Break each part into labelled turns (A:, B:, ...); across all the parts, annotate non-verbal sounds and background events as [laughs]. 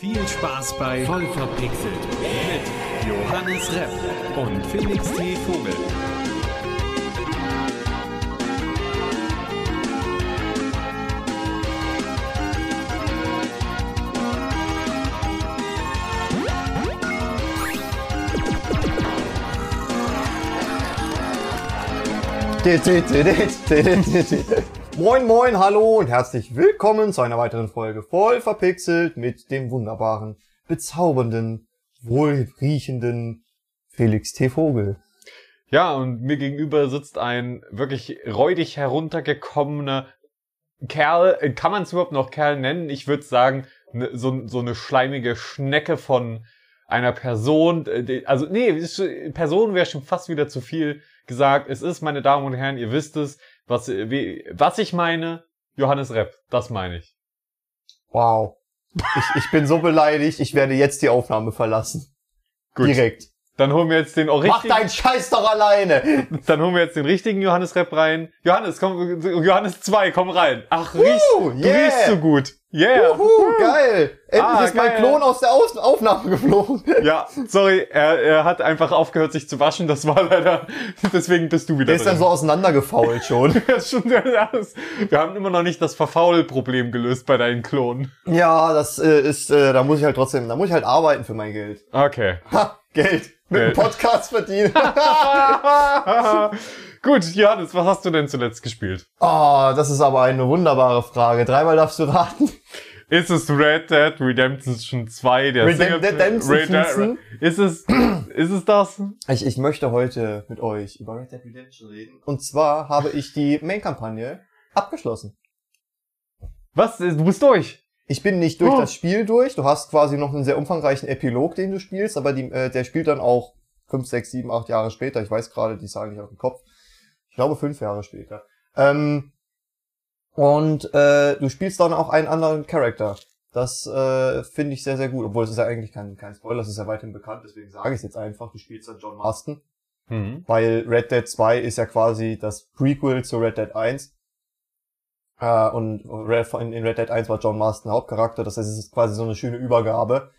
A: Viel Spaß bei Voll verpixelt mit Johannes Repp und Felix T. Vogel.
B: Moin, moin, hallo und herzlich willkommen zu einer weiteren Folge voll verpixelt mit dem wunderbaren, bezaubernden, wohlriechenden Felix T. Vogel.
C: Ja, und mir gegenüber sitzt ein wirklich räudig heruntergekommener Kerl. Äh, Kann man es überhaupt noch Kerl nennen? Ich würde sagen, ne, so, so eine schleimige Schnecke von einer Person. äh, Also, nee, ist- Person wäre schon fast wieder zu viel gesagt. Es ist, meine Damen und Herren, ihr wisst es, was, wie, was ich meine. Johannes Repp, das meine ich.
B: Wow. Ich, ich bin so beleidigt, ich werde jetzt die Aufnahme verlassen.
C: Gut.
B: Direkt.
C: Dann holen wir jetzt den auch
B: Mach
C: richtigen,
B: deinen Scheiß doch alleine! [laughs]
C: dann holen wir jetzt den richtigen Johannes Repp rein. Johannes, komm, Johannes 2, komm rein. Ach, riechst,
B: Woo,
C: du
B: yeah.
C: riechst so gut. Yeah.
B: Juhu, geil! Endlich
C: Ah,
B: ist mein
C: geil.
B: Klon aus der Aus Aufnahme geflogen. [laughs]
C: Ja, sorry, er, er hat einfach aufgehört, sich zu waschen. Das war leider, [laughs] deswegen bist du wieder
B: Der ist dann so auseinandergefault schon.
C: Schon, wir haben immer noch nicht das Verfaul-Problem gelöst bei deinen Klonen.
B: Ja, das äh, ist, äh, da muss ich halt trotzdem, da muss ich halt arbeiten für mein Geld.
C: Okay.
B: Ha, Geld. Mit dem. Podcast verdienen. [laughs]
C: Gut, Johannes, was hast du denn zuletzt gespielt?
B: Oh, das ist aber eine wunderbare Frage. Dreimal darfst du raten.
C: Ist es Red Dead Redemption 2, der
B: Redem- Redemption?
C: Red Dead- Ist es, ist es das?
B: Ich, ich möchte heute mit euch über Red Dead Redemption reden. Und zwar habe ich die Main-Kampagne abgeschlossen.
C: Was? Du bist durch?
B: Ich bin nicht durch
C: Oh.
B: das Spiel durch. Du hast quasi noch einen sehr umfangreichen Epilog, den du spielst, aber die, äh, der spielt dann auch fünf, sechs, sieben, acht Jahre später. Ich weiß gerade die Zahl nicht auf dem Kopf. Ich glaube fünf Jahre später. Ähm, und äh, du spielst dann auch einen anderen Charakter. Das äh, finde ich sehr, sehr gut. Obwohl es ist ja eigentlich kein, kein Spoiler, das ist ja weiterhin bekannt, deswegen sage ich es jetzt einfach. Du spielst dann John Marston.
C: Mhm.
B: weil Red Dead 2 ist ja quasi das Prequel zu Red Dead 1. Äh, und Red- in in Red Dead 1 war John Marston Hauptcharakter, das heißt, es ist quasi so eine schöne Übergabe.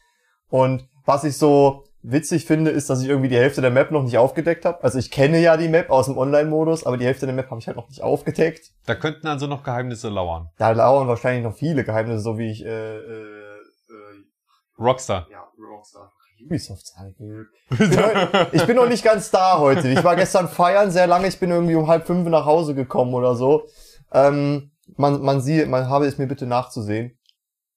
B: Und was ich so witzig finde, ist, dass ich irgendwie die Hälfte der Map noch nicht aufgedeckt habe. Also ich kenne ja die Map aus dem Online-Modus, aber die Hälfte der Map habe ich halt noch nicht aufgedeckt.
C: Da könnten also noch Geheimnisse lauern.
B: Da lauern wahrscheinlich noch viele Geheimnisse, so wie ich äh, äh, äh,
C: Rockstar.
B: ja, Rockstar. Ubisoft sagen. Ich bin noch nicht ganz da heute. Ich war gestern feiern sehr lange. Ich bin irgendwie um halb fünf nach Hause gekommen oder so. Ähm, man, man sieht, man habe es mir bitte nachzusehen.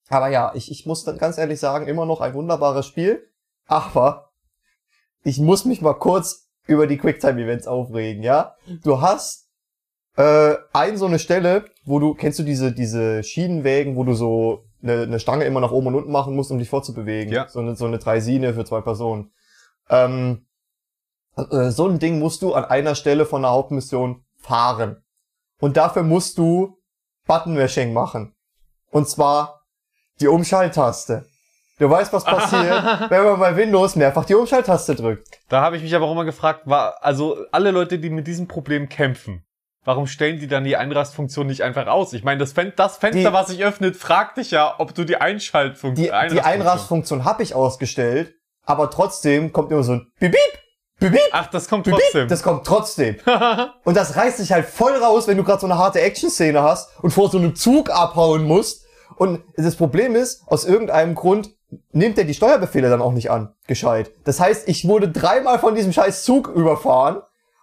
B: Aber ja, ich, ich muss dann ganz ehrlich sagen, immer noch ein wunderbares Spiel. Aber ich muss mich mal kurz über die Quicktime-Events aufregen, ja? Du hast äh, ein so eine Stelle, wo du, kennst du diese, diese Schienenwägen, wo du so eine, eine Stange immer nach oben und unten machen musst, um dich fortzubewegen?
C: Ja.
B: So eine, so eine Dreisine für zwei Personen. Ähm, äh, so ein Ding musst du an einer Stelle von der Hauptmission fahren. Und dafür musst du Button-Mashing machen. Und zwar die Umschalttaste. Du weißt, was passiert, [laughs] wenn man bei Windows mehrfach die Umschalttaste drückt.
C: Da habe ich mich aber auch immer gefragt, war, also alle Leute, die mit diesem Problem kämpfen, warum stellen die dann die Einrastfunktion nicht einfach aus? Ich meine, das, Fen das Fenster,
B: Die-
C: was sich öffnet, fragt dich ja, ob du die Einschaltfunktion...
B: Die, die Einrastfunktion habe ich ausgestellt, aber trotzdem kommt immer so ein Bip, Bip, Bip, Bip,
C: Ach, das kommt trotzdem.
B: Das kommt trotzdem. [laughs] Und das reißt dich halt voll raus, wenn du gerade so eine harte Action-Szene hast und vor so einem Zug abhauen musst. Und das Problem ist, aus irgendeinem Grund nimmt er die Steuerbefehle dann auch nicht an, gescheit. Das heißt, ich wurde dreimal von diesem scheiß Zug überfahren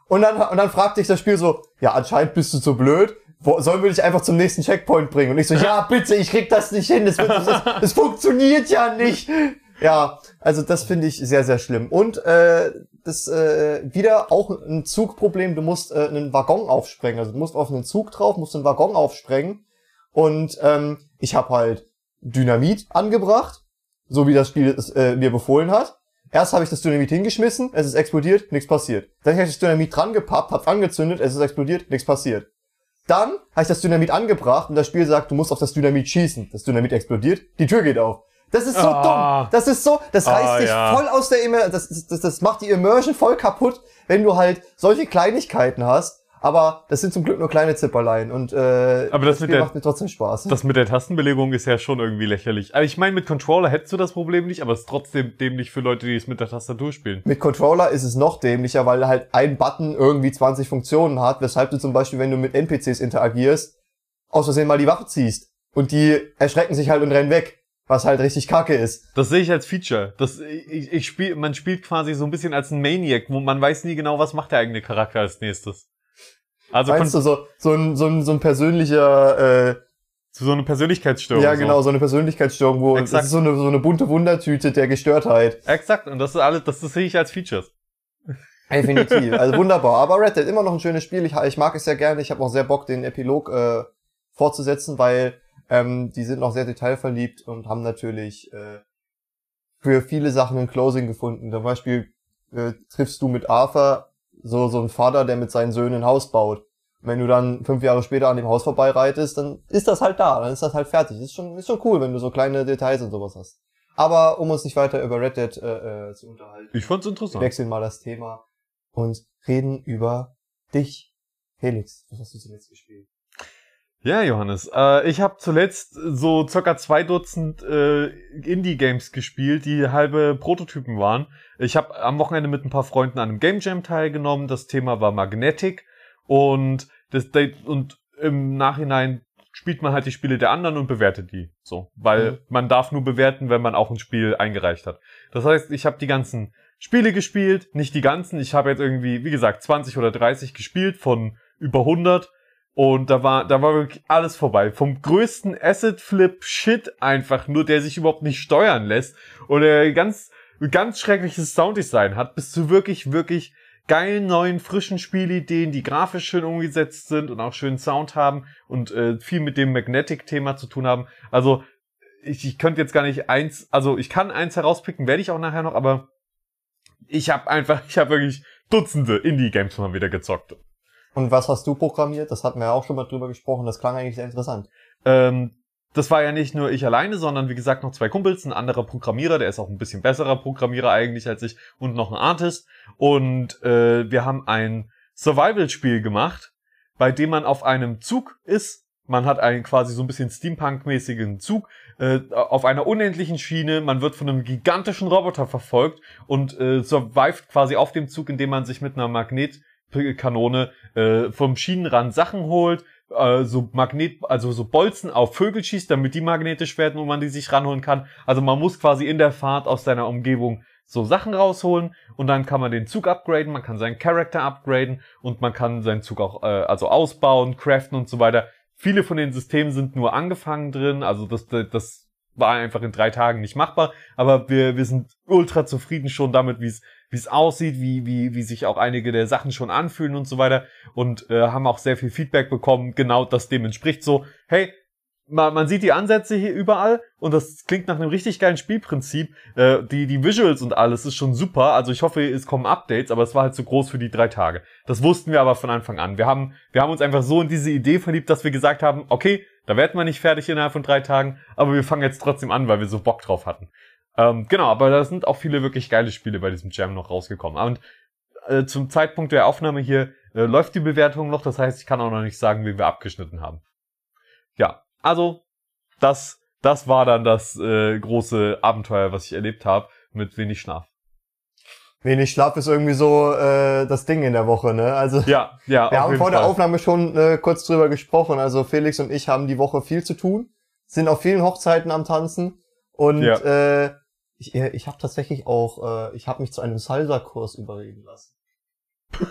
B: und dann, und dann fragt dich das Spiel so, ja, anscheinend bist du zu blöd, Wo, sollen wir dich einfach zum nächsten Checkpoint bringen? Und ich so, ja, bitte, ich krieg das nicht hin, das, wird, das, das funktioniert ja nicht. Ja, also das finde ich sehr, sehr schlimm. Und äh, das äh, wieder auch ein Zugproblem, du musst äh, einen Waggon aufsprengen. Also du musst auf einen Zug drauf, musst einen Waggon aufsprengen. Und ähm, ich habe halt Dynamit angebracht, so wie das Spiel es äh, mir befohlen hat. Erst habe ich das Dynamit hingeschmissen, es ist explodiert, nichts passiert. Dann habe ich das Dynamit dran gepappt, hab's angezündet, es ist explodiert, nichts passiert. Dann habe ich das Dynamit angebracht und das Spiel sagt, du musst auf das Dynamit schießen. Das Dynamit explodiert, die Tür geht auf. Das ist so
C: Ah.
B: dumm. Das ist so, das
C: Ah,
B: reißt dich
C: ja.
B: voll aus der Immer, das, das, das, das macht die Immersion voll kaputt, wenn du halt solche Kleinigkeiten hast. Aber das sind zum Glück nur kleine Zipperlein und äh,
C: Aber das mit
B: Spiel
C: der-
B: macht mir trotzdem Spaß.
C: Das mit der Tastenbelegung ist ja schon irgendwie lächerlich. Also ich meine, mit Controller hättest du das Problem nicht, aber es ist trotzdem dämlich für Leute, die es mit der Tastatur spielen.
B: Mit Controller ist es noch dämlicher, weil halt ein Button irgendwie 20 Funktionen hat, weshalb du zum Beispiel, wenn du mit NPCs interagierst, aus Versehen mal die Waffe ziehst. Und die erschrecken sich halt und rennen weg. Was halt richtig kacke ist.
C: Das sehe ich als Feature. Das, ich, ich spiel, man spielt quasi so ein bisschen als ein Maniac, wo man weiß nie genau, was macht der eigene Charakter als nächstes. Also
B: Meinst
C: von,
B: du, so, so ein, so ein, so ein persönlicher, äh,
C: so eine Persönlichkeitsstörung.
B: ja
C: so.
B: genau, so eine Persönlichkeitsstörung, wo das
C: Exakt.
B: ist so eine, so eine bunte Wundertüte der Gestörtheit.
C: Exakt, und das ist alles, das, das sehe ich als Features.
B: Definitiv. Also [laughs] wunderbar. Aber Red Dead immer noch ein schönes Spiel. Ich, ich mag es sehr gerne. Ich habe auch sehr Bock, den Epilog äh, fortzusetzen, weil ähm, die sind noch sehr detailverliebt und haben natürlich äh, für viele Sachen ein Closing gefunden. Zum Beispiel äh, triffst du mit Arthur so, so einen Vater, der mit seinen Söhnen ein Haus baut. Und wenn du dann fünf Jahre später an dem Haus vorbeireitest, dann ist das halt da, dann ist das halt fertig. Ist schon, ist schon cool, wenn du so kleine Details und sowas hast. Aber um uns nicht weiter über Red Dead äh, äh, zu unterhalten,
C: Ich fand's
B: wir
C: interessant.
B: wechseln mal das Thema und reden über dich. Felix, was hast du zuletzt gespielt?
C: Ja, Johannes. Äh, ich habe zuletzt so circa zwei Dutzend äh, Indie-Games gespielt, die halbe Prototypen waren. Ich habe am Wochenende mit ein paar Freunden an einem Game Jam teilgenommen. Das Thema war Magnetic und das und im Nachhinein spielt man halt die Spiele der anderen und bewertet die. So, weil
B: Mhm.
C: man darf nur bewerten, wenn man auch ein Spiel eingereicht hat. Das heißt, ich habe die ganzen Spiele gespielt, nicht die ganzen. Ich habe jetzt irgendwie, wie gesagt, 20 oder 30 gespielt von über 100 und da war, da war wirklich alles vorbei. Vom größten Asset-Flip-Shit einfach nur, der sich überhaupt nicht steuern lässt oder ganz, ganz schreckliches Sounddesign hat, bis zu wirklich, wirklich geilen neuen, frischen Spielideen, die grafisch schön umgesetzt sind und auch schönen Sound haben und äh, viel mit dem Magnetic-Thema zu tun haben. Also, ich, ich könnte jetzt gar nicht eins, also ich kann eins herauspicken, werde ich auch nachher noch, aber ich habe einfach, ich habe wirklich Dutzende Indie-Games mal wieder gezockt.
B: Und was hast du programmiert? Das hatten wir ja auch schon mal drüber gesprochen. Das klang eigentlich sehr interessant.
C: Ähm, das war ja nicht nur ich alleine, sondern wie gesagt noch zwei Kumpels, ein anderer Programmierer, der ist auch ein bisschen besserer Programmierer eigentlich als ich und noch ein Artist. Und äh, wir haben ein Survival-Spiel gemacht, bei dem man auf einem Zug ist. Man hat einen quasi so ein bisschen Steampunk-mäßigen Zug äh, auf einer unendlichen Schiene. Man wird von einem gigantischen Roboter verfolgt und äh, survived quasi auf dem Zug, indem man sich mit einer Magnetkanone äh, vom Schienenrand Sachen holt, äh, so Magnet, also so Bolzen auf Vögel schießt, damit die magnetisch werden und man die sich ranholen kann. Also man muss quasi in der Fahrt aus seiner Umgebung so Sachen rausholen und dann kann man den Zug upgraden, man kann seinen Charakter upgraden und man kann seinen Zug auch äh, also ausbauen, craften und so weiter. Viele von den Systemen sind nur angefangen drin, also das, das war einfach in drei Tagen nicht machbar, aber wir, wir sind ultra zufrieden schon damit, wie es wie es aussieht, wie, wie, wie sich auch einige der Sachen schon anfühlen und so weiter und äh, haben auch sehr viel Feedback bekommen, genau das dem entspricht so, hey, man, man sieht die Ansätze hier überall und das klingt nach einem richtig geilen Spielprinzip. Äh, die, die Visuals und alles ist schon super. Also ich hoffe, es kommen Updates, aber es war halt zu groß für die drei Tage. Das wussten wir aber von Anfang an. Wir haben, wir haben uns einfach so in diese Idee verliebt, dass wir gesagt haben, okay, da werden wir nicht fertig innerhalb von drei Tagen, aber wir fangen jetzt trotzdem an, weil wir so Bock drauf hatten. Ähm, genau, aber da sind auch viele wirklich geile Spiele bei diesem Jam noch rausgekommen. Und äh, zum Zeitpunkt der Aufnahme hier äh, läuft die Bewertung noch, das heißt, ich kann auch noch nicht sagen, wie wir abgeschnitten haben. Ja, also das, das war dann das äh, große Abenteuer, was ich erlebt habe, mit wenig Schlaf.
B: Wenig Schlaf ist irgendwie so äh, das Ding in der Woche, ne? Also
C: Ja, ja.
B: wir haben vor der
C: Fall.
B: Aufnahme schon äh, kurz drüber gesprochen. Also Felix und ich haben die Woche viel zu tun, sind auf vielen Hochzeiten am Tanzen und
C: Ja.
B: äh, ich, äh, ich habe tatsächlich auch, äh, ich habe mich zu einem Salsa-Kurs überreden lassen. [laughs]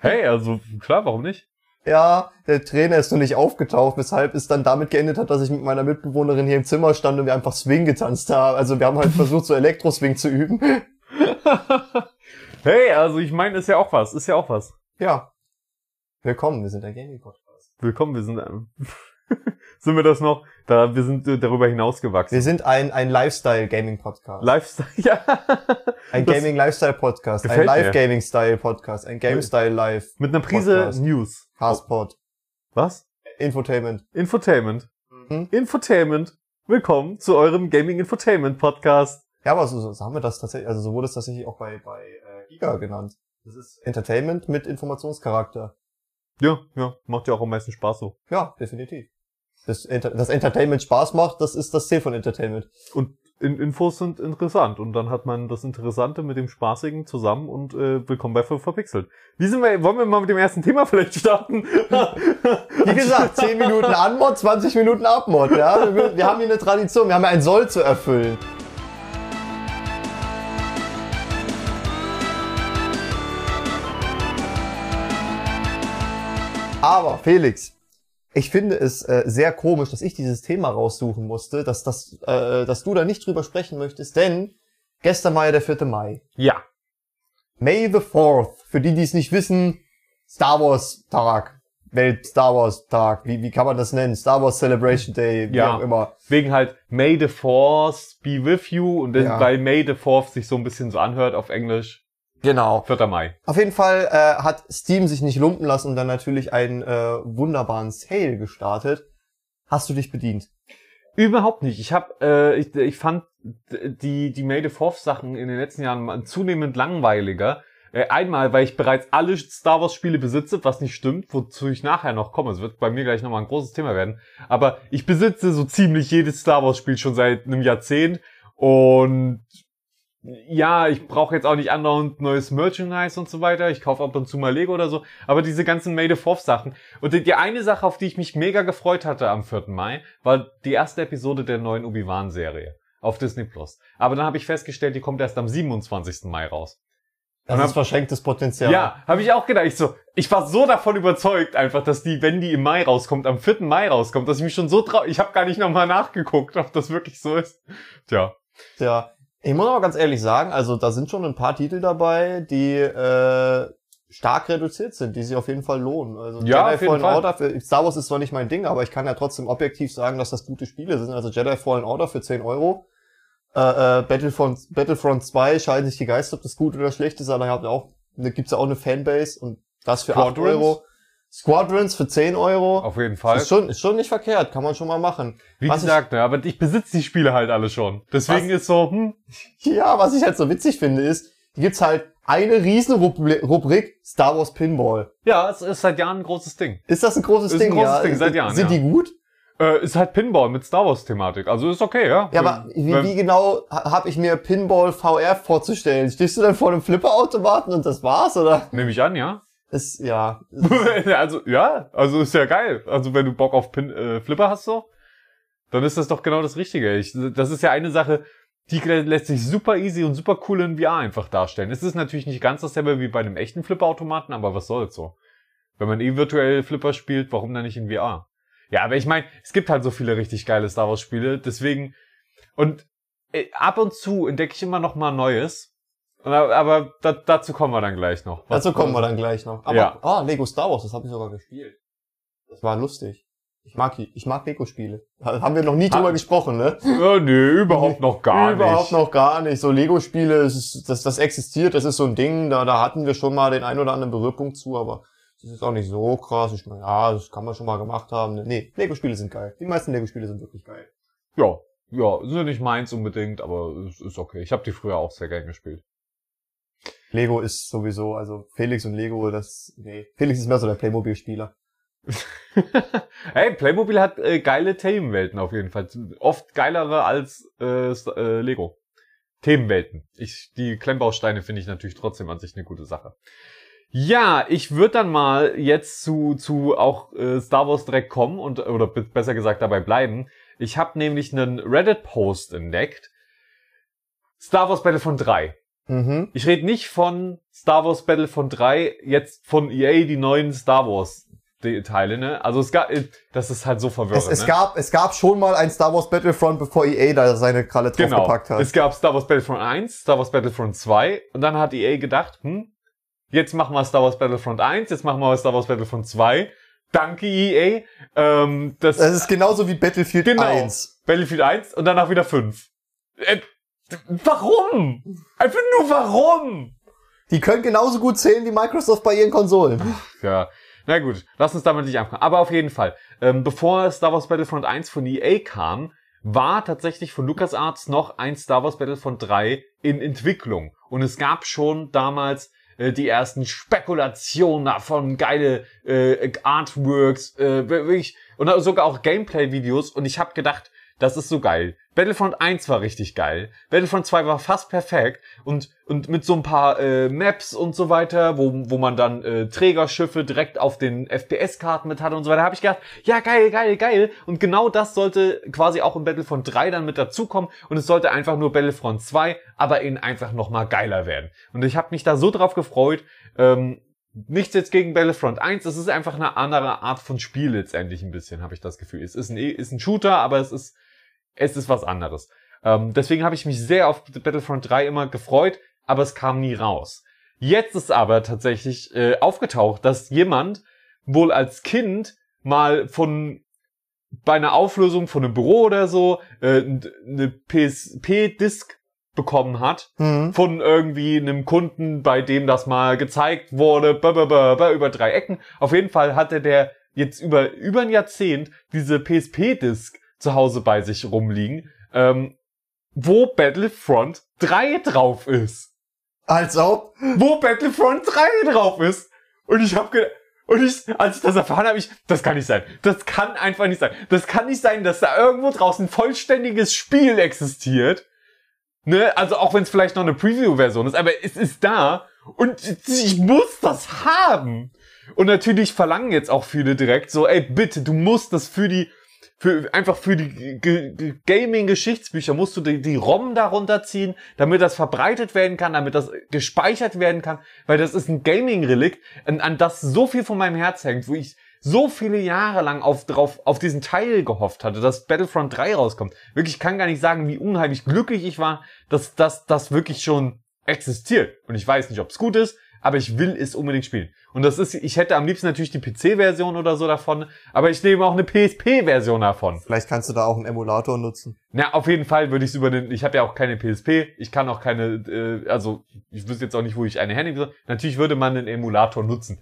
C: Hey, also klar, warum nicht?
B: Ja, der Trainer ist noch nicht aufgetaucht, weshalb es dann damit geendet hat, dass ich mit meiner Mitbewohnerin hier im Zimmer stand und wir einfach Swing getanzt haben. Also wir haben halt versucht, so Elektro-Swing zu üben. [laughs]
C: hey, also ich meine, ist ja auch was, ist ja auch was.
B: Ja. Willkommen, wir sind ein Gaming-Podcast.
C: Willkommen, wir sind ähm, [laughs] sind wir das noch? Da wir sind äh, darüber hinausgewachsen.
B: Wir sind ein, ein Lifestyle-Gaming-Podcast.
C: Lifestyle, [laughs] ja.
B: Ein Gaming-Lifestyle-Podcast. Ein. Live-Gaming-Style-Podcast. Ein Game-Style-Live.
C: Mit einer Prise
B: Podcast.
C: News.
B: Passport.
C: Was?
B: Infotainment.
C: Infotainment.
B: Mhm.
C: Infotainment. Willkommen zu eurem Gaming Infotainment Podcast.
B: Ja, aber so, so, so haben wir das tatsächlich, also so wurde es tatsächlich auch bei, bei äh, Giga genannt. Das ist Entertainment mit Informationscharakter.
C: Ja, ja, macht ja auch am meisten Spaß so.
B: Ja, definitiv. Das, Enter das Entertainment Spaß macht, das ist das Ziel von Entertainment.
C: Und in Infos sind interessant und dann hat man das Interessante mit dem Spaßigen zusammen und äh, willkommen bei Verpixelt. Wie sind wir, wollen wir mal mit dem ersten Thema vielleicht starten?
B: Wie gesagt, [laughs] 10 Minuten Anmod, 20 Minuten Abmod, ja. Wir, wir haben hier eine Tradition, wir haben ja ein Soll zu erfüllen. Aber Felix, ich finde es äh, sehr komisch, dass ich dieses Thema raussuchen musste, dass, dass, äh, dass du da nicht drüber sprechen möchtest, denn gestern war ja der 4. Mai.
C: ja.
B: May the 4th. Für die, die es nicht wissen, Star Wars Tag. Welt Star Wars Tag. Wie, wie kann man das nennen? Star Wars Celebration Day, wie
C: Ja.
B: auch immer.
C: Wegen halt May the Force be with you und dann,
B: Ja.
C: weil May the Fourth sich so ein bisschen so anhört auf Englisch.
B: Genau.
C: 4. Mai.
B: Auf jeden Fall äh, hat Steam sich nicht lumpen lassen und dann natürlich einen äh, wunderbaren Sale gestartet. Hast du dich bedient?
C: Überhaupt nicht. Ich habe, äh, ich, ich fand die die the Fourth Sachen in den letzten Jahren zunehmend langweiliger. Äh, einmal, weil ich bereits alle Star Wars Spiele besitze, was nicht stimmt, wozu ich nachher noch komme. Es wird bei mir gleich nochmal ein großes Thema werden. Aber ich besitze so ziemlich jedes Star Wars Spiel schon seit einem Jahrzehnt und ja, ich brauche jetzt auch nicht andauernd neues Merchandise und so weiter. Ich kaufe ab und zu mal Lego oder so. Aber diese ganzen Made of Fourth Sachen. Und die, die eine Sache, auf die ich mich mega gefreut hatte am 4. Mai, war die erste Episode der neuen Obi-Wan-Serie auf Disney Plus. Aber dann habe ich festgestellt, die kommt erst am 27. Mai raus.
B: Das
C: Und
B: ist verschenktes Potenzial.
C: Ja, habe ich auch gedacht. Ich so, ich war so davon überzeugt, einfach, dass die, wenn die im Mai rauskommt, am 4. Mai rauskommt, dass ich mich schon so trau. Ich habe gar nicht nochmal nachgeguckt, ob das wirklich so ist. Tja.
B: Ja. Ich muss aber ganz ehrlich sagen, also da sind schon ein paar Titel dabei, die äh, stark reduziert sind, die sich auf jeden Fall lohnen. Also
C: Ja,
B: Jedi Fallen
C: Fall.
B: Order, für, Star Wars ist zwar nicht mein Ding, aber ich kann ja trotzdem objektiv sagen, dass das gute Spiele sind. Also Jedi Fallen Order für 10 Euro. Äh, äh, Battlefront, Battlefront 2 scheiden sich die Geister, ob das gut oder schlecht ist, aber da auch, gibt's ja auch eine Fanbase und das für 8
C: Squadrons?
B: Euro. Squadrons für 10 Euro.
C: Auf jeden Fall.
B: Ist schon, ist schon nicht verkehrt, kann man schon mal machen.
C: Wie
B: Was
C: gesagt, ne, aber ich besitze die Spiele halt alle schon. Deswegen
B: Was?
C: ist so, hm, [laughs]
B: Ja, was ich halt so witzig finde, ist, hier gibt's halt eine riesen Rubri- Rubrik Star Wars Pinball.
C: ja, es ist seit Jahren ein großes Ding.
B: Ist das ein großes
C: Ist
B: Ding?
C: ein großes
B: ja?
C: Ding, seit Jahren,
B: Sind
C: ja.
B: die gut?
C: Äh, ist halt Pinball mit Star Wars Thematik. Also ist okay, ja.
B: Ja, aber wie, wie genau ha- hab ich mir Pinball VR vorzustellen? Stehst du dann vor einem Flipperautomaten und das war's, oder?
C: Nehme ich an, ja. [laughs]
B: Ist, ja.
C: also, ja, also ist ja geil. Also wenn du Bock auf Pin äh, Flipper hast so, dann ist das doch genau das Richtige. Ich, das ist ja eine Sache, die lässt sich super easy und super cool in VR einfach darstellen. Es ist natürlich nicht ganz dasselbe wie bei einem echten Flipperautomaten, aber was soll's so? Wenn man eh virtuell Flipper spielt, warum dann nicht in VR? Ja, aber ich meine, es gibt halt so viele richtig geile Star Wars Spiele, deswegen und äh, ab und zu entdecke ich immer noch mal Neues. Aber da, dazu kommen wir dann gleich noch. Was-
B: Dazu kommen wir dann gleich noch. Aber,
C: Ja.
B: ah, Lego Star Wars, das habe ich sogar gespielt. Das war lustig. Ich mag, die- ich mag Lego-Spiele. Ha- Haben wir noch nie drüber
C: Ah.
B: gesprochen, ne?
C: Ja, nee, überhaupt noch gar [laughs]
B: Überhaupt
C: nicht.
B: noch gar nicht. So Lego-Spiele, das, das existiert, das ist so ein Ding, da, da hatten wir schon mal den ein oder anderen Berührpunkt zu, aber das ist auch nicht so krass. Ich meine, ja, das kann man schon mal gemacht haben. Nee, Lego-Spiele sind geil. Die meisten Lego-Spiele sind wirklich geil.
C: Ja, ja, sind nicht meins unbedingt, aber es ist okay. Ich habe die früher auch sehr gern gespielt.
B: Lego ist sowieso, also Felix und Lego, das, nee. Felix ist mehr so der Playmobil-Spieler. [laughs]
C: hey, Playmobil hat äh, geile Themenwelten auf jeden Fall. Oft geilere als äh, äh, Lego. Themenwelten. Ich, die Klemmbausteine finde ich natürlich trotzdem an sich eine gute Sache. Ja, ich würde dann mal jetzt zu, zu auch äh, Star Wars direkt kommen und oder be- besser gesagt dabei bleiben. Ich habe nämlich einen Reddit-Post entdeckt. Star Wars Battlefront 3.
B: Mhm.
C: Ich rede nicht von Star Wars Battlefront 3, jetzt von EA die neuen Star Wars Teile, ne? Also es gab, das ist halt so verwirrend,
B: Es, es,
C: ne?
B: gab, es gab schon mal ein Star Wars Battlefront, bevor EA da seine Kralle
C: genau.
B: draufgepackt hat.
C: Es gab Star Wars Battlefront 1, Star Wars Battlefront 2 und dann hat EA gedacht, hm, jetzt machen wir Star Wars Battlefront 1, jetzt machen wir Star Wars Battlefront 2. Danke EA. Ähm, das,
B: Das ist genauso wie Battlefield
C: Genau.
B: 1.
C: Battlefield 1 und danach wieder 5. Warum? Einfach nur warum?
B: Die können genauso gut zählen wie Microsoft bei ihren Konsolen.
C: Ja, na gut, lass uns damit nicht anfangen. Aber auf jeden Fall, ähm, bevor Star Wars Battlefront 1 von EA kam, war tatsächlich von LucasArts noch ein Star Wars Battlefront 3 in Entwicklung. Und es gab schon damals äh, die ersten Spekulationen davon, geile äh, Artworks, äh, wirklich und sogar auch Gameplay-Videos und ich habe gedacht, das ist so geil. Battlefront 1 war richtig geil. Battlefront 2 war fast perfekt und, und mit so ein paar äh, Maps und so weiter, wo, wo man dann äh, Trägerschiffe direkt auf den FPS-Karten mit hatte und so weiter, habe ich gedacht, ja geil, geil, geil. Und genau das sollte quasi auch in Battlefront 3 dann mit dazukommen und es sollte einfach nur Battlefront 2, aber eben einfach nochmal geiler werden. Und ich habe mich da so drauf gefreut. Ähm, Nichts jetzt gegen Battlefront 1, es ist einfach eine andere Art von Spiel letztendlich ein bisschen, habe ich das Gefühl. Es ist ein, ist ein Shooter, aber es ist es ist was anderes. Ähm, deswegen habe ich mich sehr auf Battlefront 3 immer gefreut, aber es kam nie raus. Jetzt ist aber tatsächlich äh, aufgetaucht, dass jemand wohl als Kind mal von bei einer Auflösung von einem Büro oder so äh, eine PSP-Disc bekommen hat mhm. von irgendwie einem Kunden, bei dem das mal gezeigt wurde, über drei Ecken. Auf jeden Fall hatte der jetzt über über ein Jahrzehnt diese PSP-Disc zu Hause bei sich rumliegen, ähm, wo Battlefront 3 drauf ist.
B: Also?
C: Wo Battlefront 3 drauf ist. Und ich hab gedacht, und ich, als ich das erfahren habe, ich, das kann nicht sein. Das kann einfach nicht sein. Das kann nicht sein, dass da irgendwo draußen ein vollständiges Spiel existiert. Ne? Also auch wenn es vielleicht noch eine Preview-Version ist, aber es ist da und ich muss das haben. Und natürlich verlangen jetzt auch viele direkt so, ey, bitte, du musst das für die für, einfach für die Gaming-Geschichtsbücher musst du die, die ROM darunter ziehen, damit das verbreitet werden kann, damit das gespeichert werden kann, weil das ist ein Gaming-Relikt, an, an das so viel von meinem Herz hängt, wo ich so viele Jahre lang auf, drauf, auf diesen Teil gehofft hatte, dass Battlefront 3 rauskommt. Wirklich, ich kann gar nicht sagen, wie unheimlich glücklich ich war, dass das wirklich schon existiert. Und ich weiß nicht, ob es gut ist, aber ich will es unbedingt spielen. Und das ist, ich hätte am liebsten natürlich die PC-Version oder so davon, aber ich nehme auch eine PSP-Version davon.
B: Vielleicht kannst du da auch einen Emulator nutzen.
C: Na, auf jeden Fall würde ich es über den, ich habe ja auch keine PSP, ich kann auch keine, äh, also ich wüsste jetzt auch nicht, wo ich eine Handy Natürlich würde man einen Emulator nutzen,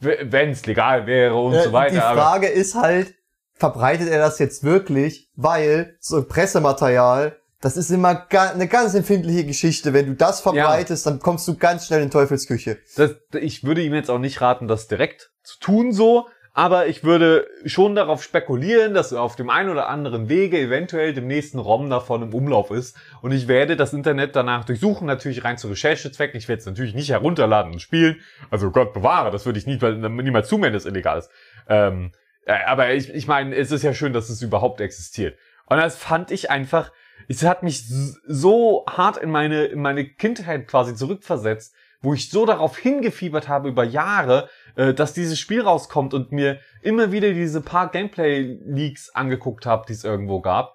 C: wenn es legal wäre und äh, so weiter. Die
B: Frage ist halt, verbreitet er das jetzt wirklich, weil so Pressematerial das ist immer ga eine ganz empfindliche Geschichte. Wenn du das verbreitest, ja. dann kommst du ganz schnell in Teufelsküche.
C: Das, ich würde ihm jetzt auch nicht raten, das direkt zu tun so, aber ich würde schon darauf spekulieren, dass auf dem einen oder anderen Wege eventuell dem nächsten ROM davon im Umlauf ist. Und ich werde das Internet danach durchsuchen, natürlich rein zu Recherchezwecken. Ich werde es natürlich nicht herunterladen und spielen. Also Gott bewahre, das würde ich nie, weil niemals zu, wenn das illegal ist. Ähm, äh, aber ich, ich meine, es ist ja schön, dass es überhaupt existiert. Und das fand ich einfach es hat mich so hart in meine, in meine Kindheit quasi zurückversetzt, wo ich so darauf hingefiebert habe über Jahre, äh, dass dieses Spiel rauskommt und mir immer wieder diese paar Gameplay-Leaks angeguckt habe, die es irgendwo gab.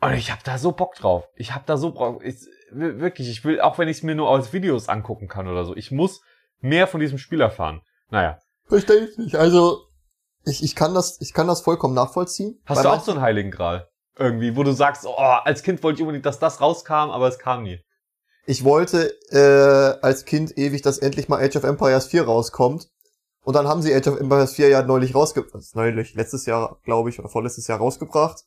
C: Und ich habe da so Bock drauf. Ich habe da so Bock. Ich, wirklich, ich will, auch wenn ich es mir nur als Videos angucken kann oder so, ich muss mehr von diesem Spiel erfahren. Naja.
B: Verstehe ich nicht. Also, ich, ich, kann das, ich kann das vollkommen nachvollziehen.
C: Hast du auch so einen Heiligen Gral? Irgendwie, wo du sagst, oh, als Kind wollte ich unbedingt, dass das rauskam, aber es kam nie.
B: Ich wollte äh, als Kind ewig, dass endlich mal Age of Empires 4 rauskommt. Und dann haben sie Age of Empires 4 ja neulich rausgebracht. Neulich, letztes Jahr, glaube ich, oder vorletztes Jahr rausgebracht.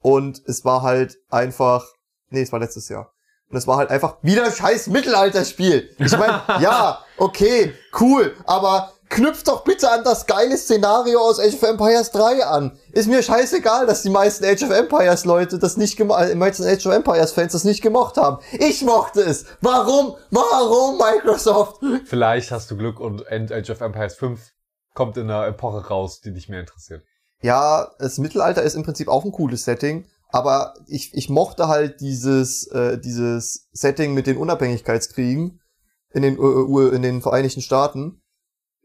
B: Und es war halt einfach. Nee, es war letztes Jahr. Und es war halt einfach wieder scheiß Mittelalterspiel. Ich meine, [laughs] ja, okay, cool, aber knüpft doch bitte an das geile Szenario aus Age of Empires 3 an. Ist mir scheißegal, dass die meisten Age of Empires Leute das nicht gemacht, die meisten Age of Empires Fans das nicht gemocht haben. Ich mochte es. Warum? Warum Microsoft?
C: Vielleicht hast du Glück und Age of Empires 5 kommt in einer Epoche raus, die dich mehr interessiert.
B: Ja, das Mittelalter ist im Prinzip auch ein cooles Setting, aber ich, ich mochte halt dieses, äh, dieses Setting mit den Unabhängigkeitskriegen in den, äh, in den Vereinigten Staaten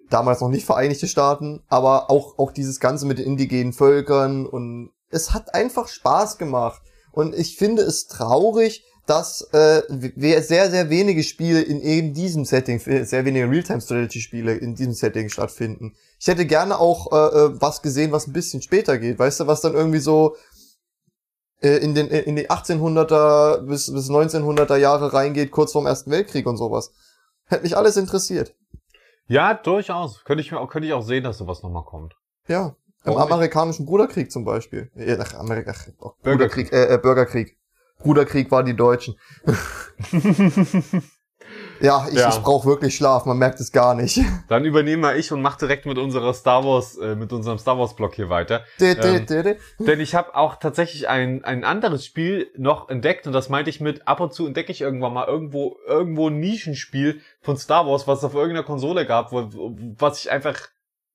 B: damals noch nicht Vereinigte Staaten, aber auch, auch dieses Ganze mit den indigenen Völkern und es hat einfach Spaß gemacht. Und ich finde es traurig, dass äh, sehr, sehr wenige Spiele in eben diesem Setting, sehr wenige Realtime-Strategy-Spiele in diesem Setting stattfinden. Ich hätte gerne auch äh, äh was gesehen, was ein bisschen später geht. Weißt du, was dann irgendwie so äh, in den in die 1800er bis, bis 1900er Jahre reingeht, kurz vorm Ersten Weltkrieg und sowas. Hätte mich alles interessiert.
C: Ja, durchaus. Könnte ich mir auch, könnte ich auch sehen, dass sowas nochmal kommt.
B: Ja. Im Warum amerikanischen Bruderkrieg zum Beispiel. Ach, Amerika, ach, Bürgerkrieg, äh, äh, Bürgerkrieg. Bruderkrieg waren die Deutschen. [laughs] [laughs] Ja, ich,
C: Ja.
B: ich brauche wirklich Schlaf, man merkt es gar nicht. [laughs]
C: Dann übernehme mal ich und mache direkt mit unserer Star Wars, äh, mit unserem Star Wars Blog hier weiter. Ähm, Denn ich habe auch tatsächlich ein, ein anderes Spiel noch entdeckt und das meinte ich mit, ab und zu entdecke ich irgendwann mal irgendwo, irgendwo ein Nischenspiel von Star Wars, was es auf irgendeiner Konsole gab, wo, was ich einfach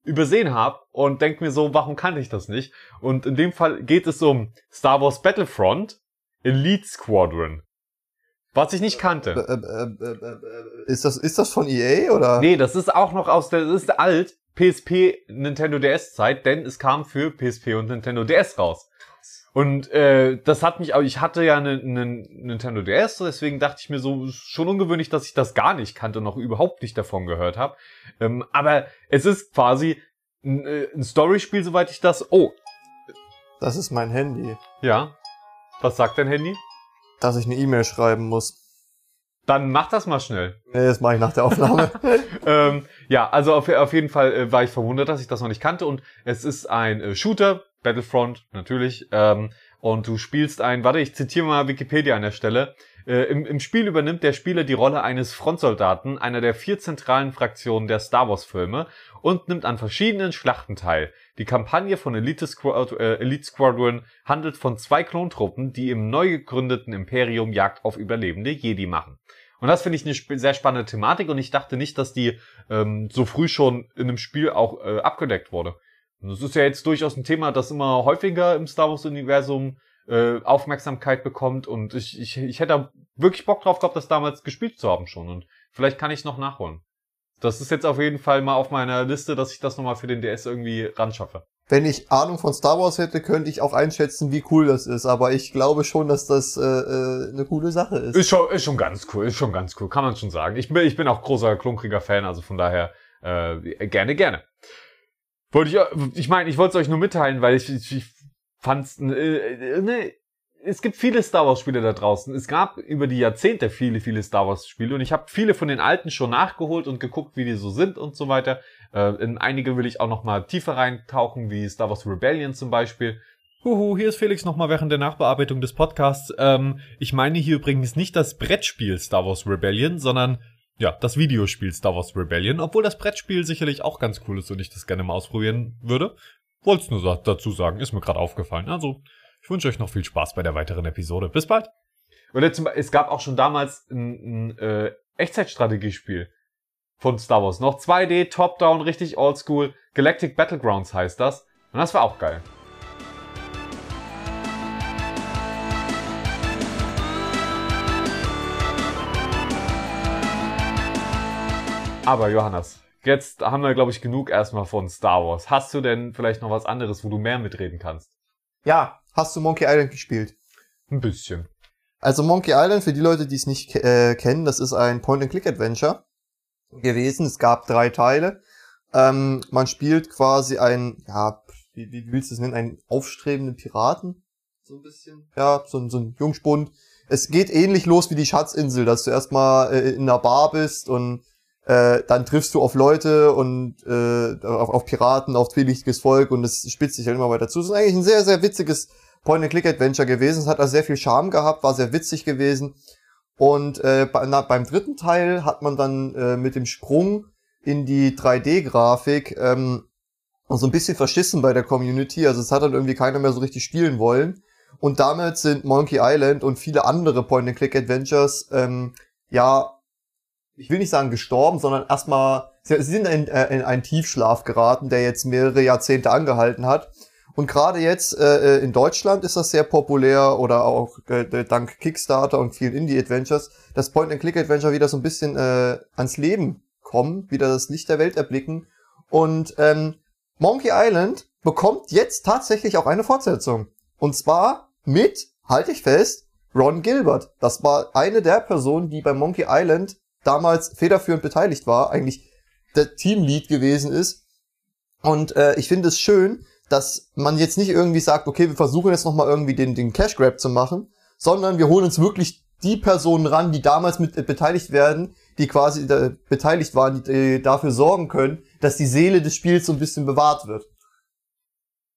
C: übersehen habe und denk mir so, warum kannte ich das nicht? Und in dem Fall geht es um Star Wars Battlefront Elite Squadron. Was ich nicht kannte.
B: Äh, äh, äh, ist das ist das von EA oder?
C: Nee, das ist auch noch aus der, das ist alt, PSP, Nintendo DS Zeit, denn es kam für PSP und Nintendo DS raus. Und äh, das hat mich, auch ich hatte ja einen einen Nintendo DS, deswegen dachte ich mir so, schon ungewöhnlich, dass ich das gar nicht kannte und noch überhaupt nicht davon gehört habe. Ähm, aber es ist quasi ein, ein Storyspiel, soweit ich das. Oh,
B: Das ist mein Handy,
C: ja. Was sagt dein Handy?
B: Dass ich eine E-Mail schreiben muss.
C: Dann mach das mal schnell.
B: Nee, das mache ich nach der Aufnahme. [laughs]
C: ähm, ja, also auf, auf jeden Fall äh, war ich verwundert, dass ich das noch nicht kannte. Und es ist ein äh, Shooter, Battlefront natürlich. Ähm, und du spielst ein, warte, ich zitiere mal Wikipedia an der Stelle. Äh, im, Im Spiel übernimmt der Spieler die Rolle eines Frontsoldaten, einer der vier zentralen Fraktionen der Star Wars-Filme und nimmt an verschiedenen Schlachten teil. Die Kampagne von Elite, Squad äh, Elite Squadron handelt von zwei Klontruppen, die im neu gegründeten Imperium Jagd auf überlebende Jedi machen. Und das finde ich eine sp sehr spannende Thematik und ich dachte nicht, dass die ähm, so früh schon in einem Spiel auch äh, abgedeckt wurde. Und das ist ja jetzt durchaus ein Thema, das immer häufiger im Star Wars-Universum äh, Aufmerksamkeit bekommt und ich, ich, ich hätte wirklich Bock drauf gehabt, das damals gespielt zu haben schon und vielleicht kann ich noch nachholen. Das ist jetzt auf jeden Fall mal auf meiner Liste, dass ich das nochmal für den DS irgendwie ran schaffe.
B: Wenn ich Ahnung von Star Wars hätte, könnte ich auch einschätzen, wie cool das ist. Aber ich glaube schon, dass das äh, äh, eine coole Sache ist.
C: Ist schon, ist schon ganz cool, ist schon ganz cool, kann man schon sagen. Ich bin, ich bin auch großer klunkriger Fan, also von daher äh, gerne, gerne. Wollte ich, ich meine, ich wollte es euch nur mitteilen, weil ich, ich, ich fand's, äh, äh, ne, es gibt viele Star Wars Spiele da draußen. Es gab über die Jahrzehnte viele, viele Star Wars Spiele und ich habe viele von den alten schon nachgeholt und geguckt, wie die so sind und so weiter. Äh, in einige will ich auch noch mal tiefer reintauchen, wie Star Wars Rebellion zum Beispiel. Huhu, hier ist Felix nochmal während der Nachbearbeitung des Podcasts. Ähm, ich meine hier übrigens nicht das Brettspiel Star Wars Rebellion, sondern ja, das Videospiel Star Wars Rebellion, obwohl das Brettspiel sicherlich auch ganz cool ist und ich das gerne mal ausprobieren würde. Wollt's nur dazu sagen, ist mir gerade aufgefallen. Also, ich wünsche euch noch viel Spaß bei der weiteren Episode. Bis bald. Oder zum, es gab auch schon damals ein, ein äh, Echtzeitstrategiespiel von Star Wars. Noch 2D, Top-Down, richtig oldschool. Galactic Battlegrounds heißt das. Und das war auch geil. Aber Johannes, jetzt haben wir, glaube ich, genug erstmal von Star Wars. Hast du denn vielleicht noch was anderes, wo du mehr mitreden kannst?
B: Ja, hast du Monkey Island gespielt?
C: Ein bisschen.
B: Also Monkey Island, für die Leute, die es nicht äh, kennen, das ist ein Point-and-Click-Adventure gewesen. Es gab drei Teile. Ähm, man spielt quasi ein, ja, wie, wie willst du es nennen, einen aufstrebenden Piraten? So ein bisschen. Ja, so, ein- so ein Jungspund. Es geht ähnlich los wie die Schatzinsel, dass du erstmal äh, in einer Bar bist und äh, dann triffst du auf Leute und äh, auf, auf Piraten, auf zwielichtiges Volk und es spitzt sich halt immer weiter zu. Es ist eigentlich ein sehr, sehr witziges Point-and-Click-Adventure gewesen. Es hat also sehr viel Charme gehabt, war sehr witzig gewesen. Und äh, bei, na, beim dritten Teil hat man dann äh, mit dem Sprung in die 3D-Grafik ähm, so ein bisschen verschissen bei der Community. Also es hat dann irgendwie keiner mehr so richtig spielen wollen. Und damit sind Monkey Island und viele andere Point-and-Click-Adventures ähm, ja, ich will nicht sagen gestorben, sondern erstmal, sie sind in, äh, in einen Tiefschlaf geraten, der jetzt mehrere Jahrzehnte angehalten hat. Und gerade jetzt äh, in Deutschland ist das sehr populär oder auch äh, dank Kickstarter und vielen Indie-Adventures, dass Point-and-Click-Adventure wieder so ein bisschen äh, ans Leben kommen, wieder das Licht der Welt erblicken. Und ähm, Monkey Island bekommt jetzt tatsächlich auch eine Fortsetzung. Und zwar mit, halte ich fest, Ron Gilbert. Das war eine der Personen, die bei Monkey Island damals federführend beteiligt war, eigentlich der Teamlead gewesen ist. Und äh, ich finde es schön, dass man jetzt nicht irgendwie sagt, okay, wir versuchen jetzt nochmal irgendwie den, den Cash Grab zu machen, sondern wir holen uns wirklich die Personen ran, die damals mit äh, beteiligt werden, die quasi äh, beteiligt waren, die äh, dafür sorgen können, dass die Seele des Spiels so ein bisschen bewahrt wird.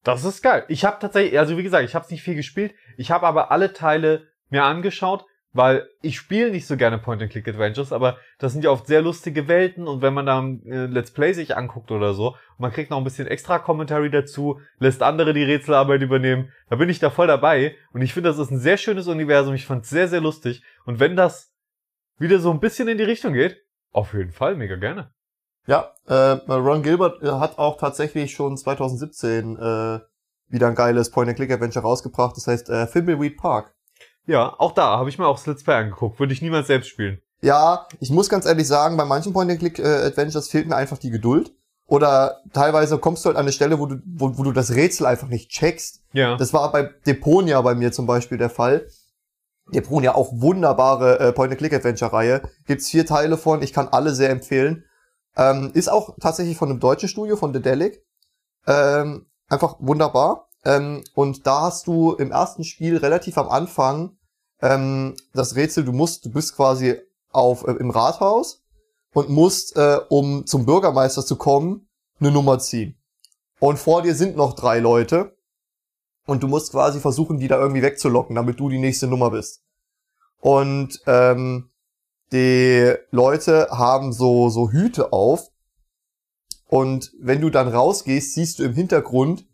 C: Das ist geil. Ich habe tatsächlich, also wie gesagt, ich habe nicht viel gespielt. Ich habe aber alle Teile mir angeschaut. Weil ich spiele nicht so gerne Point-and-Click-Adventures, aber das sind ja oft sehr lustige Welten und wenn man dann äh, Let's Play sich anguckt oder so, man kriegt noch ein bisschen extra Commentary dazu, lässt andere die Rätselarbeit übernehmen, da bin ich da voll dabei und ich finde, das ist ein sehr schönes Universum, ich fand es sehr, sehr lustig und wenn das wieder so ein bisschen in die Richtung geht, auf jeden Fall, mega gerne.
B: Ja, äh, Ron Gilbert äh, hat auch tatsächlich schon 2017 äh, wieder ein geiles Point-and-Click-Adventure rausgebracht, das heißt äh, Thimbleweed Park.
C: Ja, auch da habe ich mir auch Let's Play angeguckt. Würde ich niemals selbst spielen.
B: Ja, ich muss ganz ehrlich sagen, bei manchen Point-and-Click-Adventures fehlt mir einfach die Geduld. Oder teilweise kommst du halt an eine Stelle, wo du, wo, wo du das Rätsel einfach nicht checkst.
C: Ja.
B: Das war bei Deponia bei mir zum Beispiel der Fall. Deponia auch wunderbare äh, Point-and-Click-Adventure-Reihe. Gibt's vier Teile von, ich kann alle sehr empfehlen. Ähm, ist auch tatsächlich von einem deutschen Studio, von The Delic. Ähm, einfach wunderbar. Ähm, und da hast du im ersten Spiel relativ am Anfang ähm, das Rätsel, du musst, du bist quasi auf äh, im Rathaus und musst, äh, um zum Bürgermeister zu kommen, eine Nummer ziehen. Und vor dir sind noch drei Leute und du musst quasi versuchen, die da irgendwie wegzulocken, damit du die nächste Nummer bist. Und ähm, die Leute haben so so Hüte auf und wenn du dann rausgehst, siehst du im Hintergrund